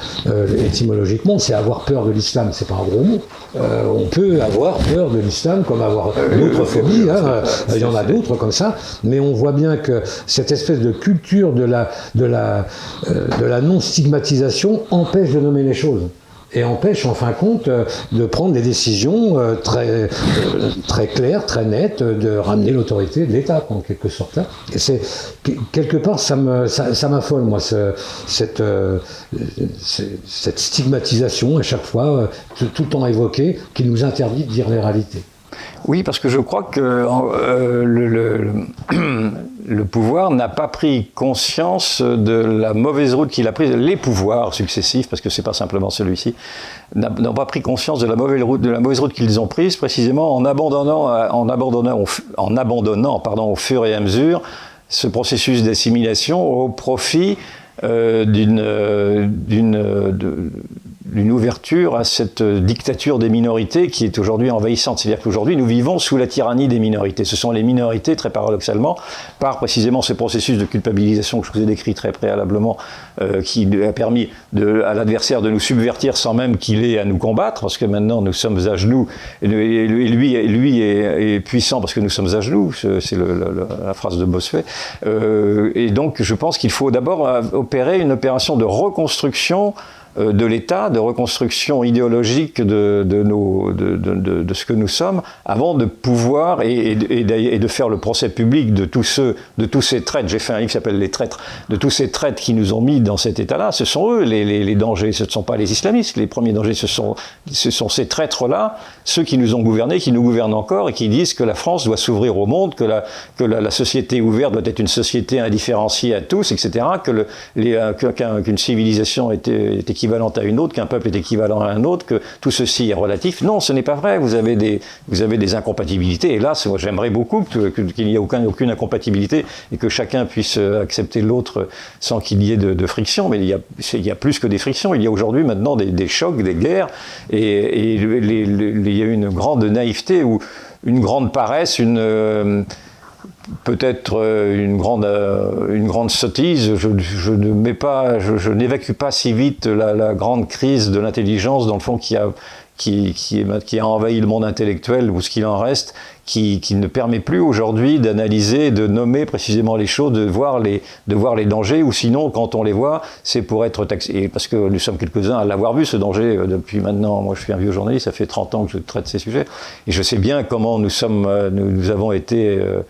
étymologiquement, c'est avoir peur de l'islam, c'est pas un gros mot. On peut avoir peur de l'islam comme avoir d'autres phobies, hein, il y en a d'autres comme ça, mais on voit bien que cette espèce de culture de la, de la, de la non-stigmatisation empêche de nommer les choses et empêche en fin de compte de prendre des décisions très, euh, très claires, très nettes, de ramener l'autorité de l'État en quelque sorte. Et c'est quelque part ça me ça, m'affole moi ce, cette euh, cette stigmatisation à chaque fois tout, tout le temps évoquée qui nous interdit de dire les réalités. Oui, parce que je crois que euh, le, pouvoir n'a pas pris conscience de la mauvaise route qu'il a prise. Les pouvoirs successifs, parce que c'est pas simplement celui-ci, n'ont pas pris conscience de la mauvaise route, de la mauvaise route qu'ils ont prise, précisément en abandonnant, en abandonnant, en abandonnant, pardon, au fur et à mesure ce processus d'assimilation au profit euh, d'une d'une d'une ouverture à cette dictature des minorités qui est aujourd'hui envahissante. C'est-à-dire qu'aujourd'hui, nous vivons sous la tyrannie des minorités. Ce sont les minorités, très paradoxalement, par précisément ce processus de culpabilisation que je vous ai décrit très préalablement, euh, qui a permis à l'adversaire de nous subvertir sans même qu'il ait à nous combattre, parce que maintenant nous sommes à genoux, et lui, est, puissant parce que nous sommes à genoux, c'est la phrase de Bossuet. Euh, et donc, je pense qu'il faut d'abord opérer une opération de reconstruction de l'État, de reconstruction idéologique de, de, ce que nous sommes, avant de pouvoir et, de faire le procès public de tous ceux, de tous ces traîtres. J'ai fait un livre qui s'appelle Les traîtres, de tous ces traîtres qui nous ont mis dans cet état-là. Ce sont eux les, les, dangers, ce ne sont pas les islamistes. Les premiers dangers, ce sont, ce sont ces traîtres-là, ceux qui nous ont gouvernés, qui nous gouvernent encore et qui disent que la France doit s'ouvrir au monde, que la, que la, société ouverte doit être une société indifférenciée à tous, etc. Que le, les, qu'une civilisation est, est équivalente à une autre, qu'un peuple est équivalent à un autre, que tout ceci est relatif. Non, ce n'est pas vrai. Vous avez des, vous avez des incompatibilités. Là, moi, j'aimerais beaucoup qu'il n'y ait aucun, aucune incompatibilité et que chacun puisse accepter l'autre sans qu'il y ait de, friction. Mais il y, a, il y a plus que des frictions. Il y a aujourd'hui maintenant des, chocs, des guerres. Et, il y a une grande naïveté ou une grande paresse, une. Euh, peut-être euh, une grande, euh, une grande sottise. Je, ne mets pas, je, n'évacue pas si vite la, grande crise de l'intelligence, dans le fond, qui a, qui, qui, a envahi le monde intellectuel, ou ce qu'il en reste, qui, qui, ne permet plus aujourd'hui d'analyser, de nommer précisément les choses, de voir les, de voir les dangers, ou sinon, quand on les voit, c'est pour être taxé. Et parce que nous sommes quelques-uns à l'avoir vu, ce danger, depuis maintenant, moi je suis un vieux journaliste, ça fait 30 ans que je traite ces sujets, et je sais bien comment nous, sommes, nous, avons été... Euh,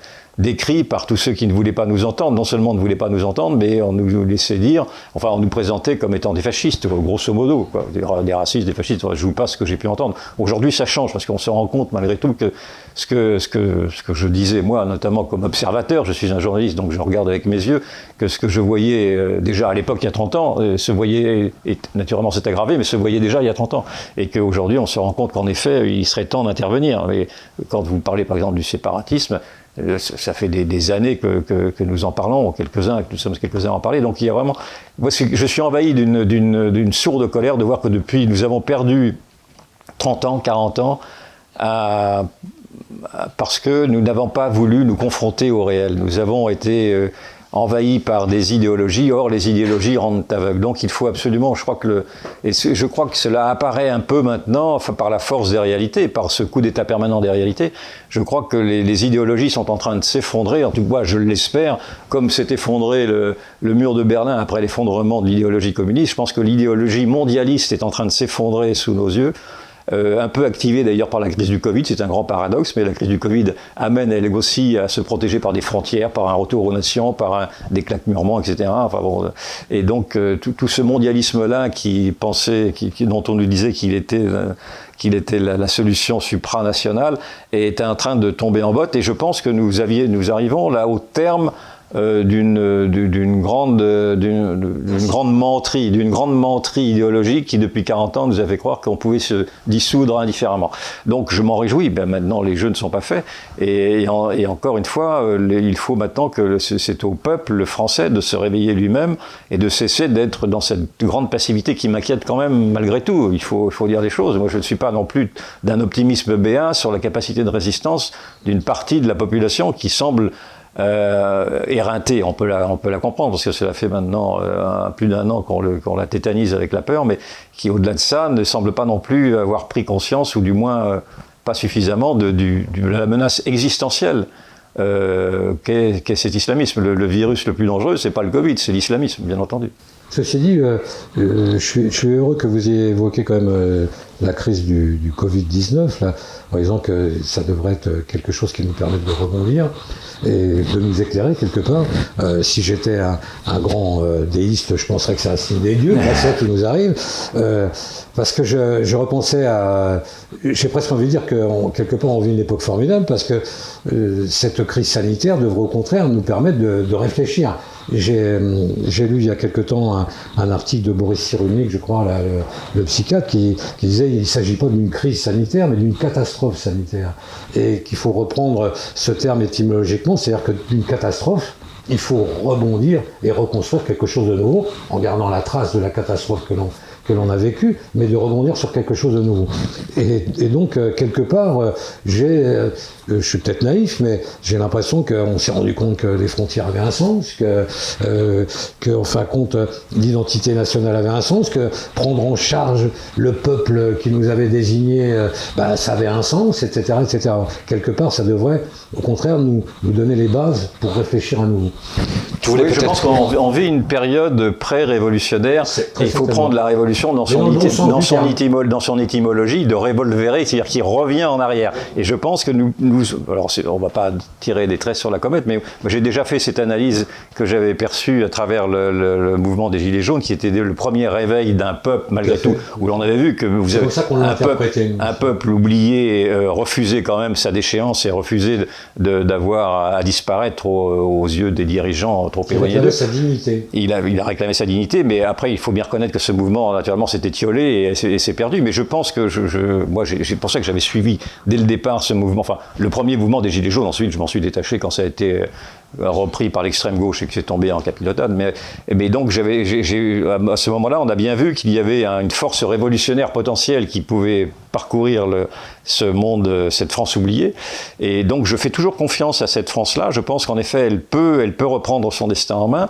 décrit par tous ceux qui ne voulaient pas nous entendre. Non seulement ne voulaient pas nous entendre, mais on nous laissait dire, enfin on nous présentait comme étant des fascistes, grosso modo, quoi. Des, racistes, des fascistes. Je joue pas ce que j'ai pu entendre. Aujourd'hui, ça change parce qu'on se rend compte malgré tout que ce que ce que ce que je disais moi, notamment comme observateur, je suis un journaliste, donc je regarde avec mes yeux que ce que je voyais euh, déjà à l'époque il y a 30 ans euh, se voyait et naturellement c'est aggravé, mais se voyait déjà il y a 30 ans, et qu'aujourd'hui on se rend compte qu'en effet il serait temps d'intervenir. Mais quand vous parlez par exemple du séparatisme, ça fait des, années que, nous en parlons, quelques-uns, que nous sommes quelques-uns à en parler. Donc il y a vraiment. Je suis envahi d'une sourde colère de voir que depuis, nous avons perdu 30 ans, 40 ans, à, parce que nous n'avons pas voulu nous confronter au réel. Nous avons été. Euh, envahi par des idéologies. Or, les idéologies rendent aveugles. Donc, il faut absolument, je crois que, le, et je crois que cela apparaît un peu maintenant, enfin, par la force des réalités, par ce coup d'état permanent des réalités. Je crois que les, idéologies sont en train de s'effondrer. En tout cas, je l'espère, comme s'est effondré le, mur de Berlin après l'effondrement de l'idéologie communiste. Je pense que l'idéologie mondialiste est en train de s'effondrer sous nos yeux. Euh, un peu activé d'ailleurs par la crise du Covid, c'est un grand paradoxe, mais la crise du Covid amène elle aussi à se protéger par des frontières, par un retour aux nations, par des claquemurements, etc. Enfin, bon, et donc euh, tout, ce mondialisme-là qui pensait, dont on nous disait qu'il était, euh, était la, la, solution supranationale, est en train de tomber en botte. Et je pense que nous, aviez, nous arrivons là au terme euh, d'une grande, d'une grande menterie, d'une grande menterie idéologique qui depuis 40 ans nous a fait croire qu'on pouvait se dissoudre indifféremment. Donc je m'en réjouis. Ben, maintenant les jeux ne sont pas faits et, et, en, et encore une fois, euh, il faut maintenant que c'est au peuple français de se réveiller lui-même et de cesser d'être dans cette grande passivité qui m'inquiète quand même malgré tout. Il faut, il faut dire les choses. Moi je ne suis pas non plus d'un optimisme béat sur la capacité de résistance d'une partie de la population qui semble euh, éreinté, on peut, la, comprendre, parce que cela fait maintenant euh, plus d'un an qu'on qu la tétanise avec la peur, mais qui, au-delà de ça, ne semble pas non plus avoir pris conscience, ou du moins euh, pas suffisamment, de, la menace existentielle qu'est qu cet islamisme. Le, le, virus le plus dangereux, c'est pas le Covid, c'est l'islamisme, bien entendu. Ceci dit, euh, euh, je, suis, heureux que vous ayez évoqué quand même euh, la crise du, du Covid-19, là, en disant que ça devrait être quelque chose qui nous permette de rebondir et de nous éclairer quelque part. Si j'étais un, grand déiste, je penserais que c'est un signe des dieux, ça qui nous arrive. Parce que je, repensais à... J'ai presque envie de dire que quelque part on vit une époque formidable, parce que cette crise sanitaire devrait au contraire nous permettre de réfléchir. J'ai lu il y a quelque temps un, article de Boris Cyrulnik, je crois, le, psychiatre, qui, qui disait qu'il ne s'agit pas d'une crise sanitaire, mais d'une catastrophe sanitaire. Et qu'il faut reprendre ce terme étymologiquement, c'est-à-dire que d'une catastrophe, il faut rebondir et reconstruire quelque chose de nouveau en gardant la trace de la catastrophe que l'on que l'on a vécu, mais de rebondir sur quelque chose de nouveau. Et, et donc, euh, quelque part, euh, j'ai, euh, je suis peut-être naïf, mais j'ai l'impression qu'on s'est rendu compte que les frontières avaient un sens, que, euh, que en fin de compte, l'identité nationale avait un sens, que prendre en charge le peuple qui nous avait désigné, bah, ça avait un sens, etc., etc. Quelque part, ça devrait, au contraire, nous, nous donner les bases pour réfléchir à nouveau. Oui, je pense qu'on vit une période pré-révolutionnaire. Il faut prendre la révolution dans son, dans, dans, son étymologie, dans son étymologie de revolverer, c'est-à-dire qu'il revient en arrière. Et je pense que nous, nous alors on ne va pas tirer des traits sur la comète, mais j'ai déjà fait cette analyse que j'avais perçue à travers le, le, le, mouvement des Gilets jaunes, qui était le premier réveil d'un peuple, malgré tout, où l'on avait vu que vous avez un peuple, un peuple oublié, euh, refusé quand même sa déchéance et refusé d'avoir à disparaître aux, aux, yeux des dirigeants trop éloignés d'eux. sa dignité. Il a, il a réclamé sa dignité, mais après, il faut bien reconnaître que ce mouvement naturellement s'est étiolé et s'est perdu. Mais je pense que moi, c'est pour ça que j'avais suivi dès le départ ce mouvement. Enfin, le premier mouvement des Gilets jaunes. Ensuite, je m'en suis détaché quand ça a été repris par l'extrême gauche et que c'est tombé en capilotade. Mais, mais donc, à ce moment-là, on a bien vu qu'il y avait une force révolutionnaire potentielle qui pouvait parcourir ce monde, cette France oubliée. Et donc, je fais toujours confiance à cette France-là. Je pense qu'en effet, elle peut, elle peut reprendre son destin en main.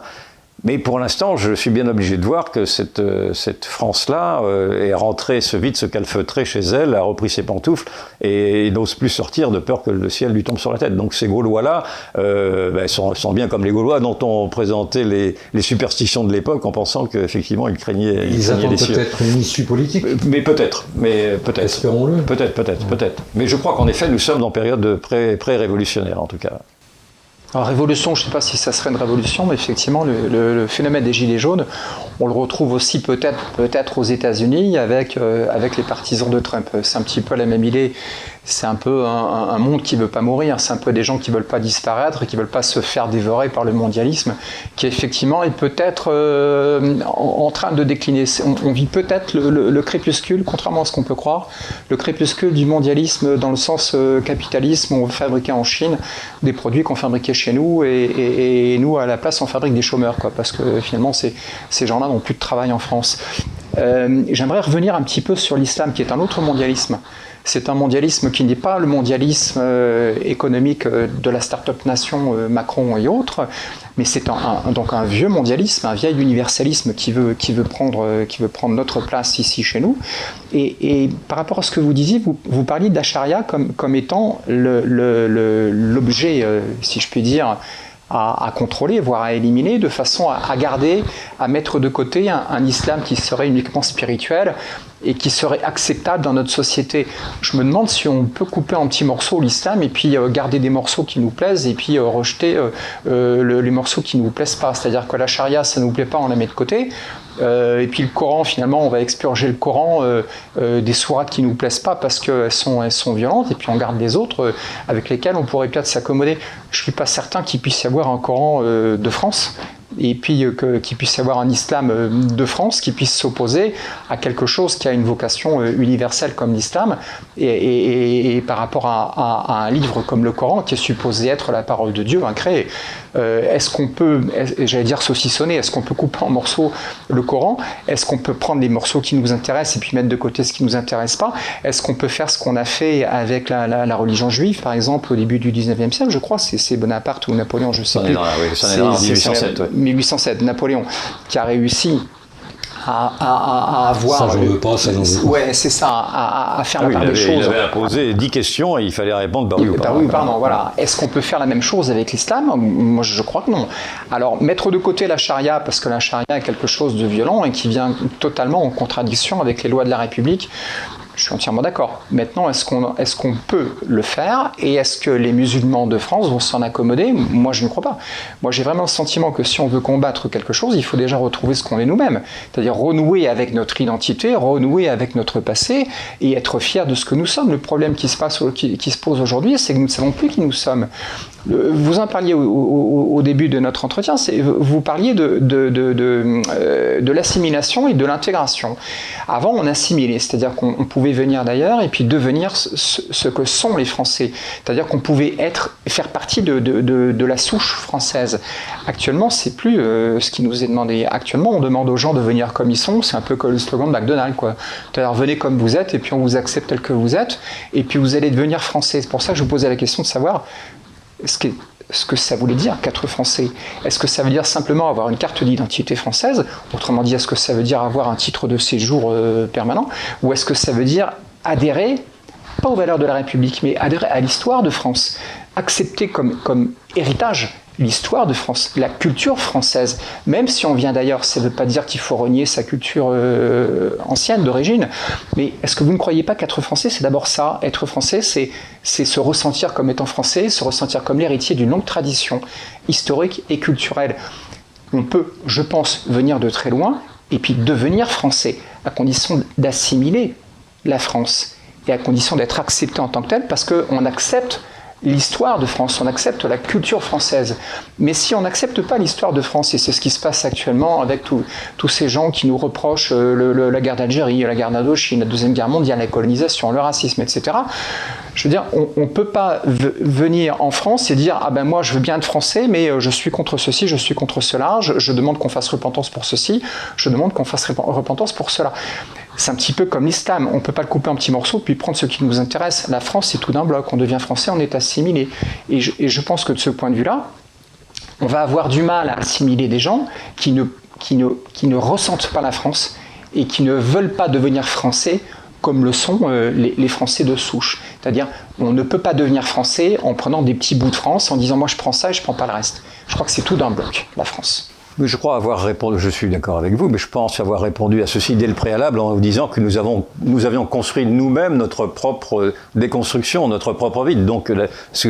Mais pour l'instant, je suis bien obligé de voir que cette, euh, cette France-là euh, est rentrée, se vide, se calfeutrer chez elle, a repris ses pantoufles et, et n'ose plus sortir de peur que le ciel lui tombe sur la tête. Donc ces Gaulois-là euh, ben, sont, sont, bien comme les Gaulois dont on présentait les, les superstitions de l'époque en pensant qu'effectivement ils craignaient, ils, ils craignaient peut-être une issue politique Mais peut-être, mais peut-être. Espérons-le. Peut-être, peut-être, ouais. peut-être. Mais je crois qu'en effet, nous sommes en période pré-révolutionnaire pré en tout cas. Alors, révolution, je ne sais pas si ça serait une révolution, mais effectivement, le, phénomène des Gilets jaunes, on le retrouve aussi peut-être peut-être aux États-Unis avec, euh, avec les partisans de Trump. C'est un petit peu la même idée. C'est un peu un, monde qui ne veut pas mourir. C'est un peu des gens qui ne veulent pas disparaître, qui ne veulent pas se faire dévorer par le mondialisme, qui effectivement est peut-être euh, en, train de décliner. On, on vit peut-être le, le, crépuscule, contrairement à ce qu'on peut croire, le crépuscule du mondialisme dans le sens euh, capitalisme. On fabriquer en Chine des produits qu'on fabriquait chez nous et, nous, à la place, on fabrique des chômeurs, parce que finalement, ces, ces gens-là n'ont plus de travail en France. Euh, J'aimerais revenir un petit peu sur l'islam, qui est un autre mondialisme. C'est un mondialisme qui n'est pas le mondialisme euh, économique euh, de la start-up nation euh, Macron et autres, mais c'est donc un vieux mondialisme, un vieil universalisme qui veut, qui veut, prendre, qui veut prendre notre place ici chez nous. Et, par rapport à ce que vous disiez, vous, parliez d'Acharia comme, comme étant l'objet, si je puis dire, à, contrôler, voire à éliminer, de façon à, garder, à mettre de côté un, islam qui serait uniquement spirituel et qui serait acceptable dans notre société. Je me demande si on peut couper en petits morceaux l'islam et puis euh, garder des morceaux qui nous plaisent et puis euh, rejeter les morceaux qui ne nous plaisent pas. C'est-à-dire que la charia, ça ne nous plaît pas, on la met de côté. Euh, et puis le Coran, finalement, on va expurger le Coran euh, euh, des sourates qui ne nous plaisent pas parce qu'elles sont, violentes, et puis on garde les autres avec lesquelles on pourrait peut-être s'accommoder. Je ne suis pas certain qu'il puisse y avoir un Coran de France et puis euh, qu'il puisse y avoir un islam euh, de France qui puisse s'opposer à quelque chose qui a une vocation euh, universelle comme l'islam, et, par rapport à, un livre comme le Coran qui est supposé être la parole de Dieu incréée. est-ce qu'on peut, j'allais dire saucissonner, est-ce qu'on peut couper en morceaux le Coran? Est-ce qu'on peut prendre les morceaux qui nous intéressent et puis mettre de côté ce qui ne nous intéresse pas? Est-ce qu'on peut faire ce qu'on a fait avec la, religion juive, par exemple, au début du 19e siècle, je crois, c'est Bonaparte ou Napoléon, je sais plus. c'est en 1807, 1807, Napoléon, qui a réussi à, avoir. Ça, j'en veux pas, ça, Ouais, c'est ça, à, faire la part des choses. Il avait posé 10 questions et il fallait répondre par oui ou par, oui, pardon, voilà. Est-ce qu'on peut faire la même chose avec l'islam? Moi, je crois que non. Alors, mettre de côté la charia, parce que la charia est quelque chose de violent et qui vient totalement en contradiction avec les lois de la République, je suis entièrement d'accord. Maintenant, est-ce qu'on est peut le faire et est-ce que les musulmans de France vont s'en accommoder? Moi, je ne crois pas. Moi, j'ai vraiment le sentiment que si on veut combattre quelque chose, il faut déjà retrouver ce qu'on est nous-mêmes. C'est-à-dire renouer avec notre identité, renouer avec notre passé et être fier de ce que nous sommes. Le problème qui se, passe, qui se pose aujourd'hui, c'est que nous ne savons plus qui nous sommes. Vous en parliez au, début de notre entretien, vous parliez euh, de l'assimilation et de l'intégration. Avant, on assimilait, c'est-à-dire qu'on pouvait venir d'ailleurs et puis devenir ce, que sont les Français. C'est-à-dire qu'on pouvait être, faire partie de, la souche française. Actuellement, c'est plus euh, ce qui nous est demandé. Actuellement, on demande aux gens de venir comme ils sont. C'est un peu comme le slogan de McDonald's, quoi. C'est-à-dire, venez comme vous êtes et puis on vous accepte tel que vous êtes et puis vous allez devenir français. C'est pour ça que je vous posais la question de savoir ce que, ce que ça voulait dire qu'être français. Est-ce que ça veut dire simplement avoir une carte d'identité française Autrement dit, est-ce que ça veut dire avoir un titre de séjour euh, permanent Ou est-ce que ça veut dire adhérer, pas aux valeurs de la République, mais adhérer à l'histoire de France Accepter comme héritage l'histoire de France, la culture française. Même si on vient d'ailleurs, ça ne veut pas dire qu'il faut renier sa culture euh, ancienne, d'origine. Mais est-ce que vous ne croyez pas qu'être français, c'est d'abord ça Être français, c'est, se ressentir comme étant français, se ressentir comme l'héritier d'une longue tradition historique et culturelle. On peut, je pense, venir de très loin et puis devenir français, à condition d'assimiler la France et à condition d'être accepté en tant que tel, parce qu'on accepte l'histoire de France, on accepte la culture française. Mais si on n'accepte pas l'histoire de France, et c'est ce qui se passe actuellement avec tous ces gens qui nous reprochent euh, la guerre d'Algérie, la guerre d'Indochine, la Deuxième Guerre mondiale, la colonisation, le racisme, etc., je veux dire, on ne peut pas venir en France et dire Ah ben moi je veux bien être français, mais euh, je suis contre ceci, je suis contre cela, je demande qu'on fasse repentance pour ceci, je demande qu'on fasse repentance pour cela. C'est un petit peu comme l'islam. On ne peut pas le couper en petits morceaux puis prendre ce qui nous intéresse. La France, c'est tout d'un bloc. On devient français, on est assimilé. Et je, pense que de ce point de vue-là, on va avoir du mal à assimiler des gens qui ne, ressentent pas la France et qui ne veulent pas devenir français comme le sont euh, les, les, Français de souche. C'est-à-dire, on ne peut pas devenir français en prenant des petits bouts de France, en disant moi je prends ça et je prends pas le reste. Je crois que c'est tout d'un bloc, la France. Je crois avoir répondu, je suis d'accord avec vous, mais je pense avoir répondu à ceci dès le préalable en vous disant que nous, avons, nous avions construit nous-mêmes notre propre déconstruction, notre propre vie. Donc,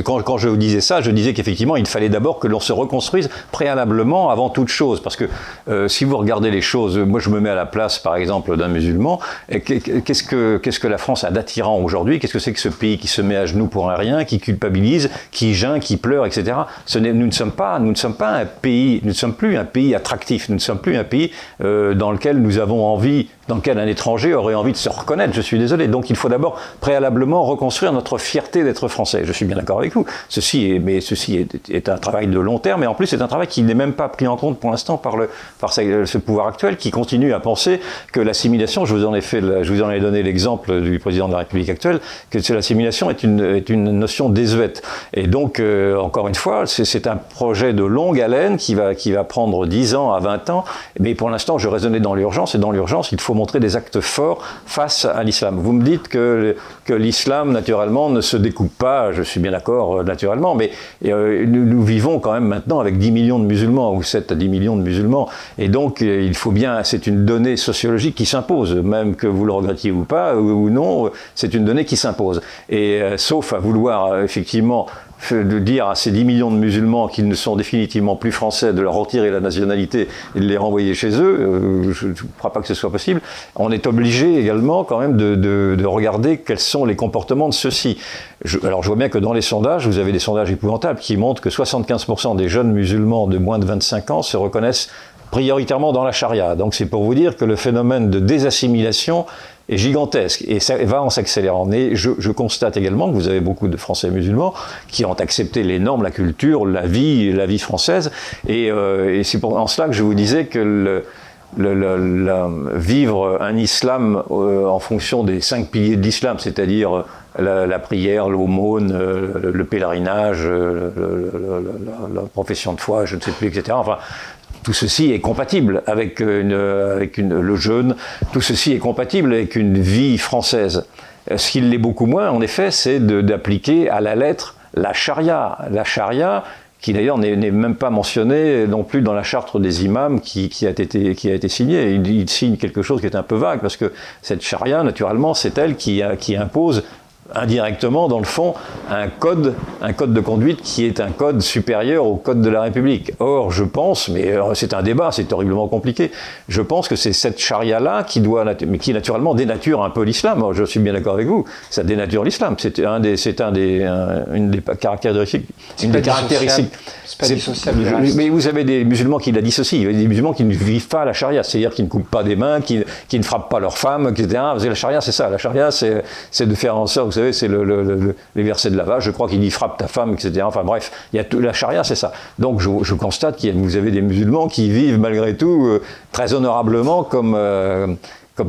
quand, quand, je vous disais ça, je disais qu'effectivement, il fallait d'abord que l'on se reconstruise préalablement avant toute chose. Parce que euh, si vous regardez les choses, moi je me mets à la place, par exemple, d'un musulman, qu'est-ce que, la France a d'attirant aujourd'hui? Qu'est-ce que c'est que ce pays qui se met à genoux pour un rien, qui culpabilise, qui geint, qui pleure, etc. Nous, ne sommes pas, nous ne sommes pas un pays, nous ne sommes plus un pays attractif. Nous ne sommes plus un pays euh, dans lequel nous avons envie dans lequel un étranger aurait envie de se reconnaître. Je suis désolé. Donc il faut d'abord préalablement reconstruire notre fierté d'être français. Je suis bien d'accord avec vous. Ceci est, mais ceci est, est, un travail de long terme et en plus c'est un travail qui n'est même pas pris en compte pour l'instant par, le, par ce pouvoir actuel qui continue à penser que l'assimilation, je vous en ai fait, je vous en ai donné l'exemple du président de la République actuelle, que l'assimilation est une, est une notion désuète. Et donc, euh, encore une fois, c'est un projet de longue haleine qui va, qui va prendre 10 ans à 20 ans. Mais pour l'instant, je raisonnais dans l'urgence et dans l'urgence, il faut montrer des actes forts face à l'islam. Vous me dites que, que l'islam, naturellement, ne se découpe pas, je suis bien d'accord, euh, naturellement, mais euh, nous, vivons quand même maintenant avec 10 millions de musulmans, ou 7 à 10 millions de musulmans, et donc euh, il faut bien, c'est une donnée sociologique qui s'impose, même que vous le regrettiez ou pas, ou non, c'est une donnée qui s'impose. Et sauf à vouloir effectivement de dire à ces 10 millions de musulmans qu'ils ne sont définitivement plus français, de leur retirer la nationalité et de les renvoyer chez eux, euh, je ne crois pas que ce soit possible. On est obligé également quand même de, de, de regarder quels sont les comportements de ceux-ci. alors je vois bien que dans les sondages, vous avez des sondages épouvantables qui montrent que 75% des jeunes musulmans de moins de 25 ans se reconnaissent prioritairement dans la charia. Donc c'est pour vous dire que le phénomène de désassimilation est gigantesque et ça va en s'accélérant. Mais je, constate également que vous avez beaucoup de Français musulmans qui ont accepté les normes, la culture, la vie, la vie française. Et, euh, et c'est en cela que je vous disais que vivre un islam euh, en fonction des cinq piliers de l'islam, c'est-à-dire la, la, prière, l'aumône, euh, le, le, pèlerinage, la, profession de foi, je ne sais plus, etc. Enfin, tout ceci est compatible avec, une, le jeûne, tout ceci est compatible avec une vie française. Ce qui l'est beaucoup moins, en effet, c'est d'appliquer à la lettre la charia. La charia, qui d'ailleurs n'est même pas mentionnée non plus dans la charte des imams qui, a, été, signée. Il, signe quelque chose qui est un peu vague, parce que cette charia, naturellement, c'est elle qui, qui impose indirectement, dans le fond, un code, un code de conduite qui est un code supérieur au code de la République. Or, je pense, mais euh, c'est un débat, c'est horriblement compliqué, je pense que c'est cette charia-là qui doit, mais qui naturellement dénature un peu l'islam. Je suis bien d'accord avec vous, ça dénature l'islam. C'est un des, c'est un des, un, une des caractéristiques, une des caractéristiques. mais vous avez des musulmans qui la dissocient, des musulmans qui ne vivent pas la charia, c'est-à-dire qui ne coupent pas des mains, qui, qui ne frappent pas leurs femmes, etc. La charia, c'est ça. La charia, c'est, de faire en sorte, vous c'est le, le, le, les versets de lavage, je crois qu'il dit frappe ta femme, etc. Enfin bref, il y a tout, la charia, c'est ça. Donc je, constate que vous avez des musulmans qui vivent malgré tout euh, très honorablement comme... Euh,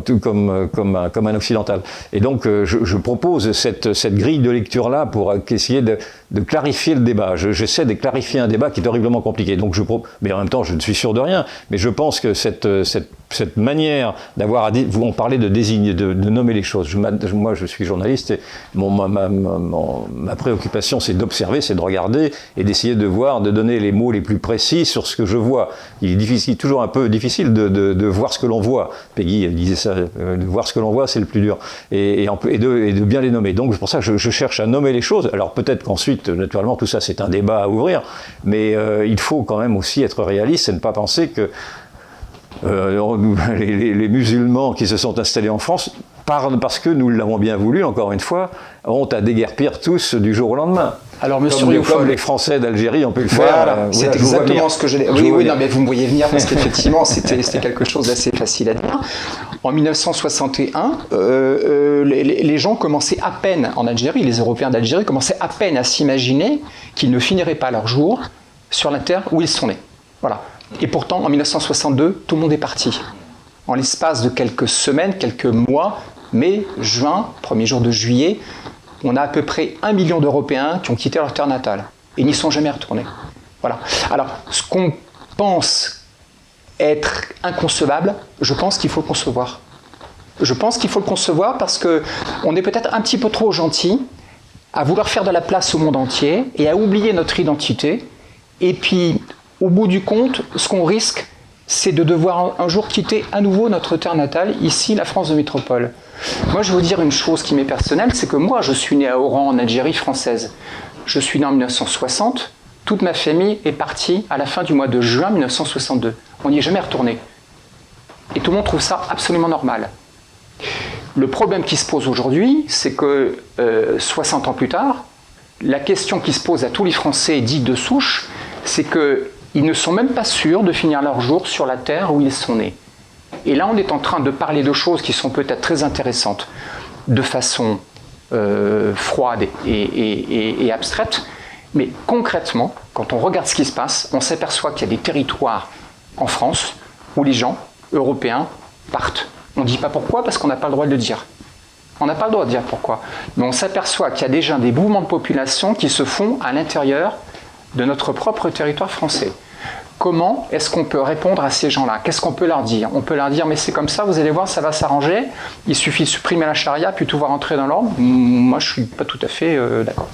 tout, comme, un, occidental. Et donc, euh, je, je, propose cette, cette grille de lecture-là pour essayer de, de clarifier le débat. J'essaie de clarifier un débat qui est horriblement compliqué. Donc je, mais en même temps, je ne suis sûr de rien. Mais je pense que cette, cette, cette manière d'avoir, vous on parlait de désigner, de, nommer les choses. Moi, je suis journaliste et ma, ma, ma, préoccupation, c'est d'observer, c'est de regarder et d'essayer de voir, de donner les mots les plus précis sur ce que je vois. Il est toujours un peu difficile de, de, voir ce que l'on voit. Peggy disait ça, euh, voir ce que l'on voit, c'est le plus dur. Et, et, de, bien les nommer. Donc c'est pour ça que je cherche à nommer les choses. Alors peut-être qu'ensuite naturellement, tout ça, c'est un débat à ouvrir, mais euh, il faut quand même aussi être réaliste et ne pas penser que euh, les, les, les, musulmans qui se sont installés en France, parce que nous l'avons bien voulu, encore une fois, ont à déguerpir tous du jour au lendemain. Alors, monsieur comme, comme les Français d'Algérie ont pu le faire. Voilà, euh, c'est exactement ce que je. Oui, oui, non, mais vous me voyez venir parce qu'effectivement, c'était quelque chose d'assez facile à dire. En 1961, euh, euh, les, les, gens commençaient à peine en Algérie, les Européens d'Algérie commençaient à peine à s'imaginer qu'ils ne finiraient pas leur jour sur la terre où ils sont nés. Voilà. Et pourtant, en 1962, tout le monde est parti. En l'espace de quelques semaines, quelques mois, mai, juin, premier jour de juillet, on a à peu près un million d'Européens qui ont quitté leur terre natale et n'y sont jamais retournés. Voilà. Alors, ce qu'on pense être inconcevable, je pense qu'il faut le concevoir. Je pense qu'il faut le concevoir parce que on est peut-être un petit peu trop gentil à vouloir faire de la place au monde entier et à oublier notre identité. Et puis, au bout du compte, ce qu'on risque, c'est de devoir un jour quitter à nouveau notre terre natale, ici la France de métropole. Moi, je vais vous dire une chose qui m'est personnelle, c'est que moi, je suis né à Oran, en Algérie française. Je suis né en 1960. Toute ma famille est partie à la fin du mois de juin 1962. On n'y est jamais retourné. Et tout le monde trouve ça absolument normal. Le problème qui se pose aujourd'hui, c'est que euh, 60 ans plus tard, la question qui se pose à tous les Français dits de souche, c'est qu'ils ne sont même pas sûrs de finir leur jour sur la terre où ils sont nés. Et là, on est en train de parler de choses qui sont peut-être très intéressantes de façon euh, froide et, abstraite, mais concrètement, quand on regarde ce qui se passe, on s'aperçoit qu'il y a des territoires en France où les gens européens partent. On ne dit pas pourquoi parce qu'on n'a pas le droit de le dire. On n'a pas le droit de dire pourquoi. Mais on s'aperçoit qu'il y a déjà des mouvements de population qui se font à l'intérieur de notre propre territoire français. Comment est-ce qu'on peut répondre à ces gens-là? Qu'est-ce qu'on peut leur dire? On peut leur dire mais c'est comme ça, vous allez voir, ça va s'arranger. Il suffit de supprimer la charia puis tout va rentrer dans l'ordre. Moi, je suis pas tout à fait euh, d'accord.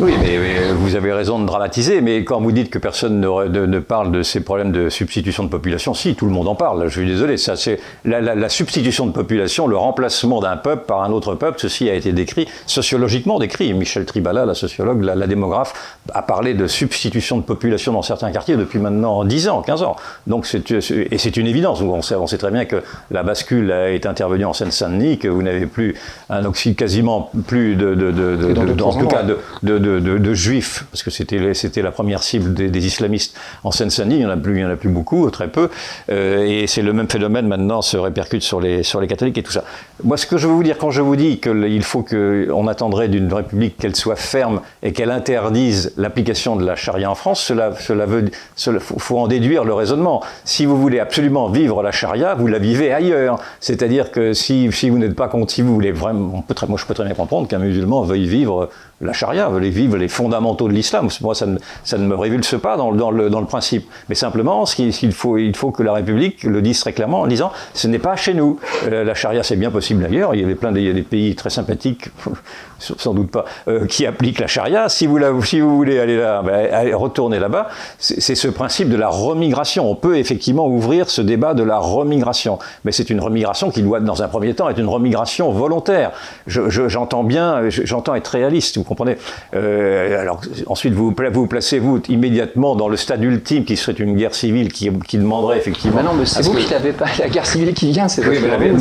Oui, mais, vous avez raison de dramatiser, mais quand vous dites que personne ne, parle de ces problèmes de substitution de population, si, tout le monde en parle, je suis désolé, ça c'est la, substitution de population, le remplacement d'un peuple par un autre peuple, ceci a été décrit, sociologiquement décrit. Michel Tribala, la sociologue, la, démographe, a parlé de substitution de population dans certains quartiers depuis maintenant 10 ans, 15 ans. Donc et c'est une évidence, on sait, on sait, très bien que la bascule est intervenue en Seine-Saint-Denis, que vous n'avez plus un oxy, quasiment plus de, en tout cas de de, juifs, parce que c'était la première cible des, islamistes en Seine-Saint-Denis, il n'y en, a plus, il en a plus beaucoup, très peu, euh, et c'est le même phénomène maintenant se répercute sur les, sur les catholiques et tout ça. Moi, ce que je veux vous dire, quand je vous dis qu'il faut qu'on attendrait d'une république qu'elle soit ferme et qu'elle interdise l'application de la charia en France, cela, veut, faut en déduire le raisonnement. Si vous voulez absolument vivre la charia, vous la vivez ailleurs. C'est-à-dire que si, si vous n'êtes pas contre, si vous voulez vraiment, moi je peux très bien comprendre qu'un musulman veuille vivre la charia, veut vivre les fondamentaux de l'islam. Moi, ça ne, me révulse pas dans, le, principe. Mais simplement, ce faut, il faut que la République le dise très clairement en disant ce n'est pas chez nous. Euh, la charia, c'est bien possible ailleurs. Il y avait plein a des pays très sympathiques sans doute pas, euh, qui applique la charia. Si vous, voulez aller là, ben, retourner là-bas, c'est ce principe de la remigration. On peut effectivement ouvrir ce débat de la remigration, mais c'est une remigration qui doit, dans un premier temps, être une remigration volontaire. J'entends bien, j'entends être réaliste, comprenez. Euh, alors ensuite, vous vous placez vous immédiatement dans le stade ultime, qui serait une guerre civile, qui, qui demanderait effectivement. non, mais c'est vous qui n'avez pas la guerre civile qui vient. Oui, mais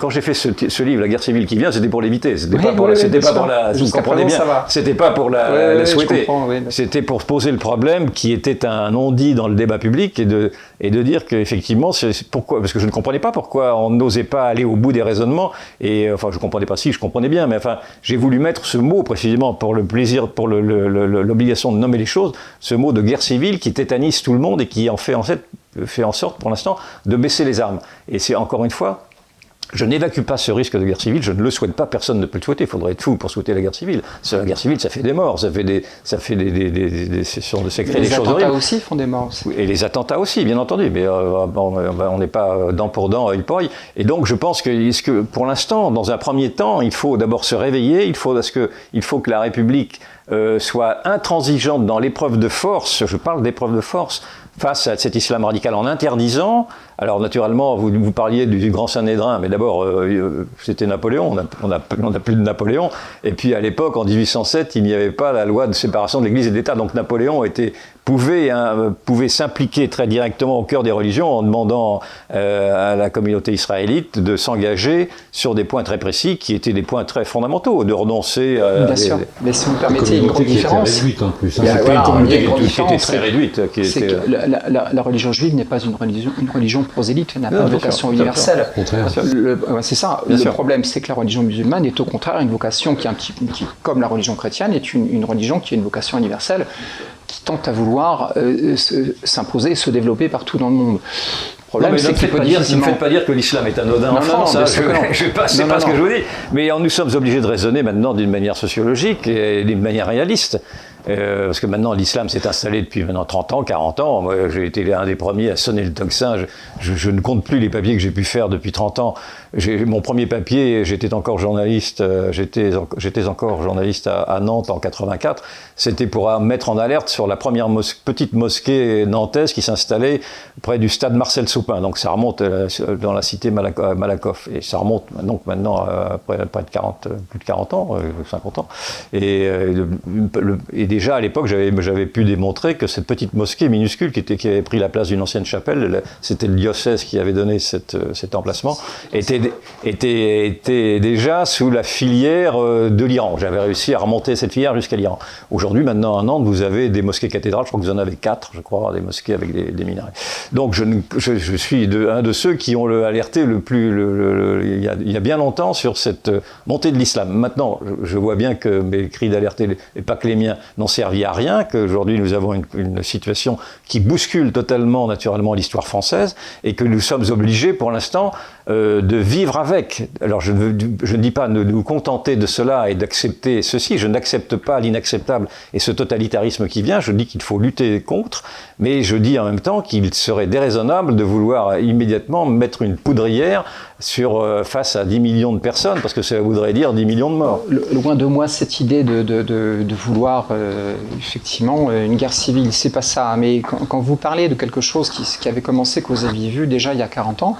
quand, j'ai fait ce, livre, la guerre civile qui vient, c'était pour l'éviter. C'était pas, pour, pas vous comprenez bien. C'était pas pour la, souhaiter. C'était pour poser le problème qui était un non-dit dans le débat public et de, et de dire qu'effectivement, pourquoi, parce que je ne comprenais pas pourquoi on n'osait pas aller au bout des raisonnements. Et enfin, je comprenais pas si, je comprenais bien, mais enfin, j'ai voulu mettre ce mot précisément pour le plaisir, pour l'obligation de nommer les choses, ce mot de guerre civile qui tétanise tout le monde et qui en fait en fait fait en sorte pour l'instant de baisser les armes. Et c'est encore une fois je n'évacue pas ce risque de guerre civile, je ne le souhaite pas, personne ne peut le souhaiter, il faudrait être fou pour souhaiter la guerre civile. La guerre civile, ça fait des morts, ça fait des, ça fait des, des, des, des sessions de secret, des choses Les attentats aussi font des morts. Et les attentats aussi, bien entendu, mais euh, on n'est pas dent pour dent, œil pour œil. Et donc je pense que, que pour l'instant, dans un premier temps, il faut d'abord se réveiller, il faut, parce que, il faut que la République euh, soit intransigeante dans l'épreuve de force, je parle d'épreuve de force, face à cet islam radical en interdisant alors naturellement, vous, vous parliez du grand Saint-Nédrin, mais d'abord, euh, euh, c'était Napoléon, on n'a on a, plus de Napoléon. Et puis à l'époque, en 1807, il n'y avait pas la loi de séparation de l'Église et de l'État. Donc Napoléon était, pouvait, hein, pouvait s'impliquer très directement au cœur des religions en demandant euh, à la communauté israélite de s'engager sur des points très précis qui étaient des points très fondamentaux, de renoncer à... Bien sûr, mais si vous me permettez, une grande différence... Qui était réduite en plus. Hein. Il y a, voilà, une, une, une, qui était très réduite. Qui était... La, la, la, religion juive n'est pas une religion, une religion prosélyte, n'a pas une vocation universelle. C'est ça. le problème, c'est que la religion musulmane est au contraire une vocation qui, un petit, comme la religion chrétienne, est une, religion qui a une vocation universelle, qui tente à vouloir euh, s'imposer et se développer partout dans le monde. Le problème, c'est dire, ne me faites pas dire que l'islam est anodin en France. Hein, je, pas, c'est pas ce que je vous dis. Mais nous sommes obligés de raisonner maintenant d'une manière sociologique et d'une manière réaliste. Euh, parce que maintenant l'islam s'est installé depuis maintenant 30 ans, 40 ans. Moi, j'ai été l'un des premiers à sonner le tocsin. Je, je, ne compte plus les papiers que j'ai pu faire depuis 30 ans mon premier papier, j'étais encore journaliste, euh, j'étais, encore journaliste à, Nantes en 84. C'était pour mettre en alerte sur la première petite mosquée nantaise qui s'installait près du stade Marcel Soupin. Donc ça remonte euh, dans la cité Malakoff. Et ça remonte donc maintenant après près de 40, plus de 40 ans, 50 euh, ans. Et, déjà à l'époque, j'avais, pu démontrer que cette petite mosquée minuscule qui, avait pris la place d'une ancienne chapelle, c'était le diocèse qui avait donné cet emplacement, était, déjà sous la filière euh, de l'Iran. J'avais réussi à remonter cette filière jusqu'à l'Iran. Aujourd'hui, maintenant à Nantes, vous avez des mosquées cathédrales, je crois que vous en avez quatre, je crois, des mosquées avec des, minarets. Donc je, suis un de ceux qui ont le, alerté le plus, il, y a, bien longtemps sur cette montée de l'islam. Maintenant, je, vois bien que mes cris d'alerter, et pas que les miens, n'ont servi à rien, qu'aujourd'hui nous avons une situation qui bouscule totalement, naturellement, l'histoire française, et que nous sommes obligés, pour l'instant, euh, de vivre avec. Alors je je ne dis pas nous contenter de cela et d'accepter ceci, je n'accepte pas l'inacceptable et ce totalitarisme qui vient, je dis qu'il faut lutter contre, mais je dis en même temps qu'il serait déraisonnable de vouloir immédiatement mettre une poudrière euh, face à 10 millions de personnes, parce que ça voudrait dire 10 millions de morts. loin de moi cette idée de, vouloir euh, effectivement une guerre civile, c'est pas ça. Mais quand, vous parlez de quelque chose qui, avait commencé, que vous aviez vu déjà il y a 40 ans,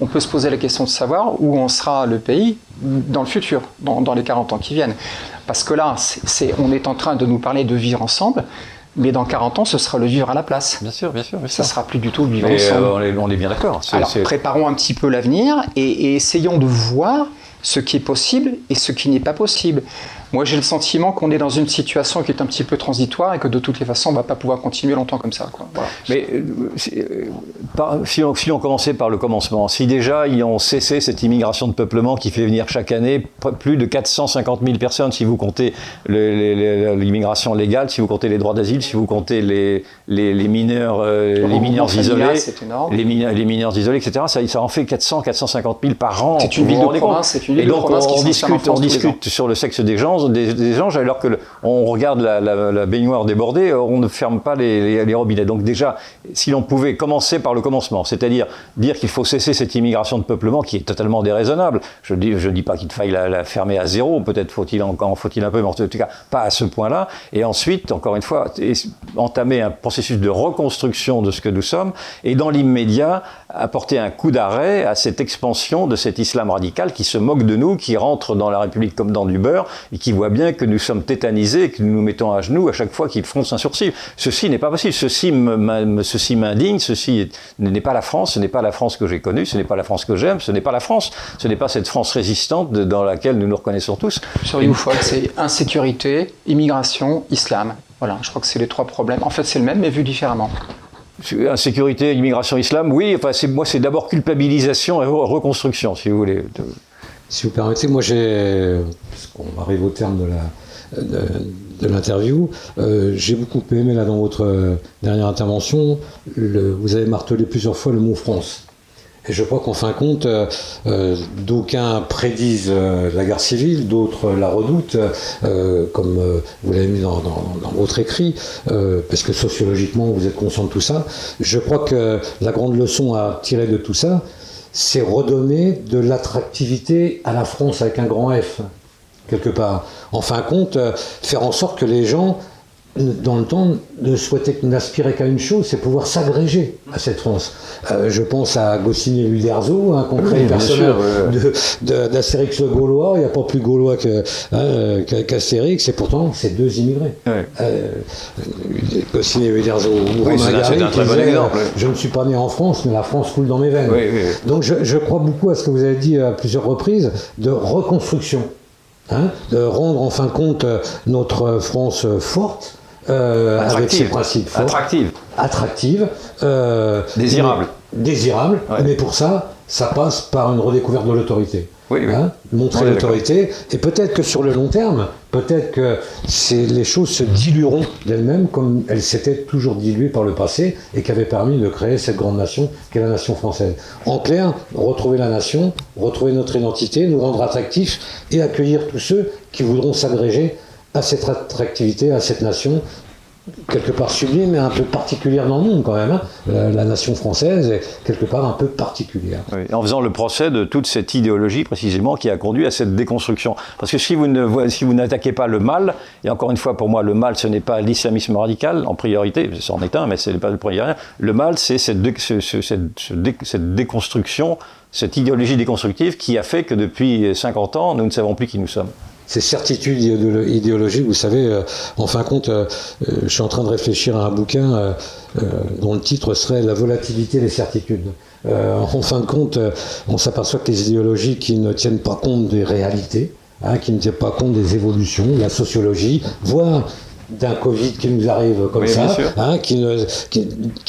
on peut se poser la question de savoir où en sera le pays dans le futur, dans, les 40 ans qui viennent. Parce que là, on est en train de nous parler de vivre ensemble, mais dans 40 ans, ce sera le vivre à la place. Bien sûr, bien sûr. Bien ça ne sera plus du tout le vivre ensemble. Euh, on, est, bien d'accord. Alors, préparons un petit peu l'avenir et, et essayons de voir ce qui est possible et ce qui n'est pas possible. Moi, j'ai le sentiment qu'on est dans une situation qui est un petit peu transitoire et que de toutes les façons, on ne va pas pouvoir continuer longtemps comme ça. Mais euh, euh, si, on, si, on, commençait par le commencement, si déjà ils ont cessé cette immigration de peuplement qui fait venir chaque année plus de 450 000 personnes, si vous comptez l'immigration légale, si vous comptez les droits d'asile, si vous comptez les, les, mineurs, les mineurs isolés, les, mineurs, les mineurs isolés, etc., ça, ça en fait 400, 450 000 par an. C'est une ville de province, c'est une ville de province on, discute, on discute sur le sexe des gens des, des anges, alors que on regarde la, baignoire débordée, on ne ferme pas les, robinets. Donc déjà, si l'on pouvait commencer par le commencement, c'est-à-dire dire qu'il faut cesser cette immigration de peuplement qui est totalement déraisonnable. Je dis, je dis pas qu'il faille la, fermer à zéro, peut-être faut-il encore faut-il un peu, mais en tout cas pas à ce point-là. Et ensuite, encore une fois, entamer un processus de reconstruction de ce que nous sommes, et dans l'immédiat apporter un coup d'arrêt à cette expansion de cet islam radical qui se moque de nous, qui rentre dans la République comme dans du beurre et qui voit bien que nous sommes tétanisés et que nous nous mettons à genoux à chaque fois qu'il fronce un sourcil. Ceci n'est pas possible. Ceci m'indigne. Ceci n'est pas la France. Ce n'est pas la France que j'ai connue. Ce n'est pas la France que j'aime. Ce n'est pas la France. Ce n'est pas cette France résistante dans laquelle nous nous reconnaissons tous. Youfol, c'est insécurité, immigration, islam. Voilà, je crois que c'est les trois problèmes. En fait, c'est le même, mais vu différemment. Insécurité, immigration, islam, oui. Enfin, moi, c'est d'abord culpabilisation et reconstruction, si vous voulez. Si vous permettez, moi j'ai, parce qu'on arrive au terme de la, de, l'interview, euh, j'ai beaucoup aimé là dans votre dernière intervention, vous avez martelé plusieurs fois le mot France. Et je crois qu'en fin de compte, euh, d'aucuns prédisent la guerre civile, d'autres la redoutent, comme vous l'avez mis dans, votre écrit, parce que sociologiquement vous êtes conscient de tout ça. Je crois que la grande leçon à tirer de tout ça, c'est redonner de l'attractivité à la France avec un grand F, quelque part. En fin de compte, euh, faire en sorte que les gens dans le temps, ne souhaitait n'aspirait qu'à une chose, c'est pouvoir s'agréger à cette France. Euh, je pense à Goscinny et Uderzo, un concret personnage d'Astérix le Gaulois. Il n'y a pas plus Gaulois hein, qu'Astérix, et pourtant, c'est deux immigrés. Euh, Goscinny et Uderzo. Oui, c'est un très bon exemple. Je ne suis pas né en France, mais la France coule dans mes veines. Donc je, je crois beaucoup à ce que vous avez dit à plusieurs reprises de reconstruction. Hein, de rendre en fin de compte notre France forte, euh, avec ses principes forts, attractive, attractive, euh, désirable, désirable. Mais pour ça, ça passe par une redécouverte de l'autorité. Oui, oui. Hein, montrer l'autorité. Et peut-être que sur le long terme, peut-être que les choses se dilueront d'elles-mêmes comme elles s'étaient toujours diluées par le passé et qui avaient permis de créer cette grande nation qu'est la nation française. En clair, retrouver la nation, retrouver notre identité, nous rendre attractifs et accueillir tous ceux qui voudront s'agréger à cette attractivité, à cette nation, quelque part sublime mais un peu particulière dans le monde quand même. Hein. La, nation française est quelque part un peu particulière. en faisant le procès de toute cette idéologie précisément qui a conduit à cette déconstruction. Parce que si vous, ne, si vous n'attaquez pas le mal, et encore une fois pour moi le mal ce n'est pas l'islamisme radical en priorité, c'en est un mais ce n'est pas le premier. Le mal c'est cette, cette déconstruction, cette idéologie déconstructive qui a fait que depuis 50 ans nous ne savons plus qui nous sommes. Ces certitudes idéologiques. Vous savez, en fin de compte, je suis en train de réfléchir à un bouquin dont le titre serait La volatilité des certitudes. en fin de compte, on s'aperçoit que les idéologies qui ne tiennent pas compte des réalités, hein, qui ne tiennent pas compte des évolutions, la sociologie, voire d'un Covid qui nous arrive comme ça, hein, qui,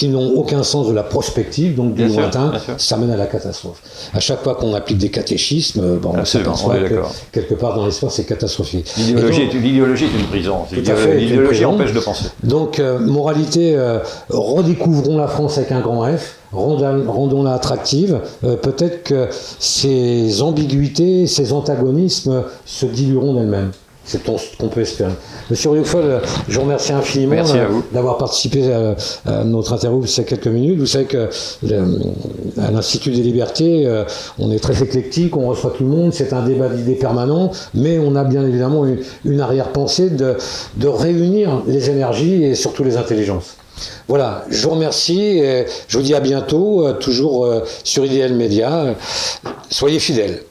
n'ont aucun sens de la prospective, donc du lointain, ça mène à la catastrophe. À chaque fois qu'on applique des catéchismes, bon, on s'aperçoit que quelque part dans l'histoire, c'est catastrophique. L'idéologie est, une prison. L'idéologie empêche de penser. Donc, euh, moralité, euh, redécouvrons la France avec un grand F rendons-la attractive. Euh, peut-être que ces ambiguïtés, ces antagonismes se dilueront d'elles-mêmes. C'est ce qu'on peut espérer. Monsieur Rioufol, je vous remercie infiniment euh, d'avoir participé à, notre interview a quelques minutes. Vous savez que à l'Institut des libertés, euh, on est très éclectique, on reçoit tout le monde, c'est un débat d'idées permanent, mais on a bien évidemment une, arrière-pensée de, de réunir les énergies et surtout les intelligences. Voilà, je vous remercie et je vous dis à bientôt, euh, toujours sur IDL Média. Soyez fidèles.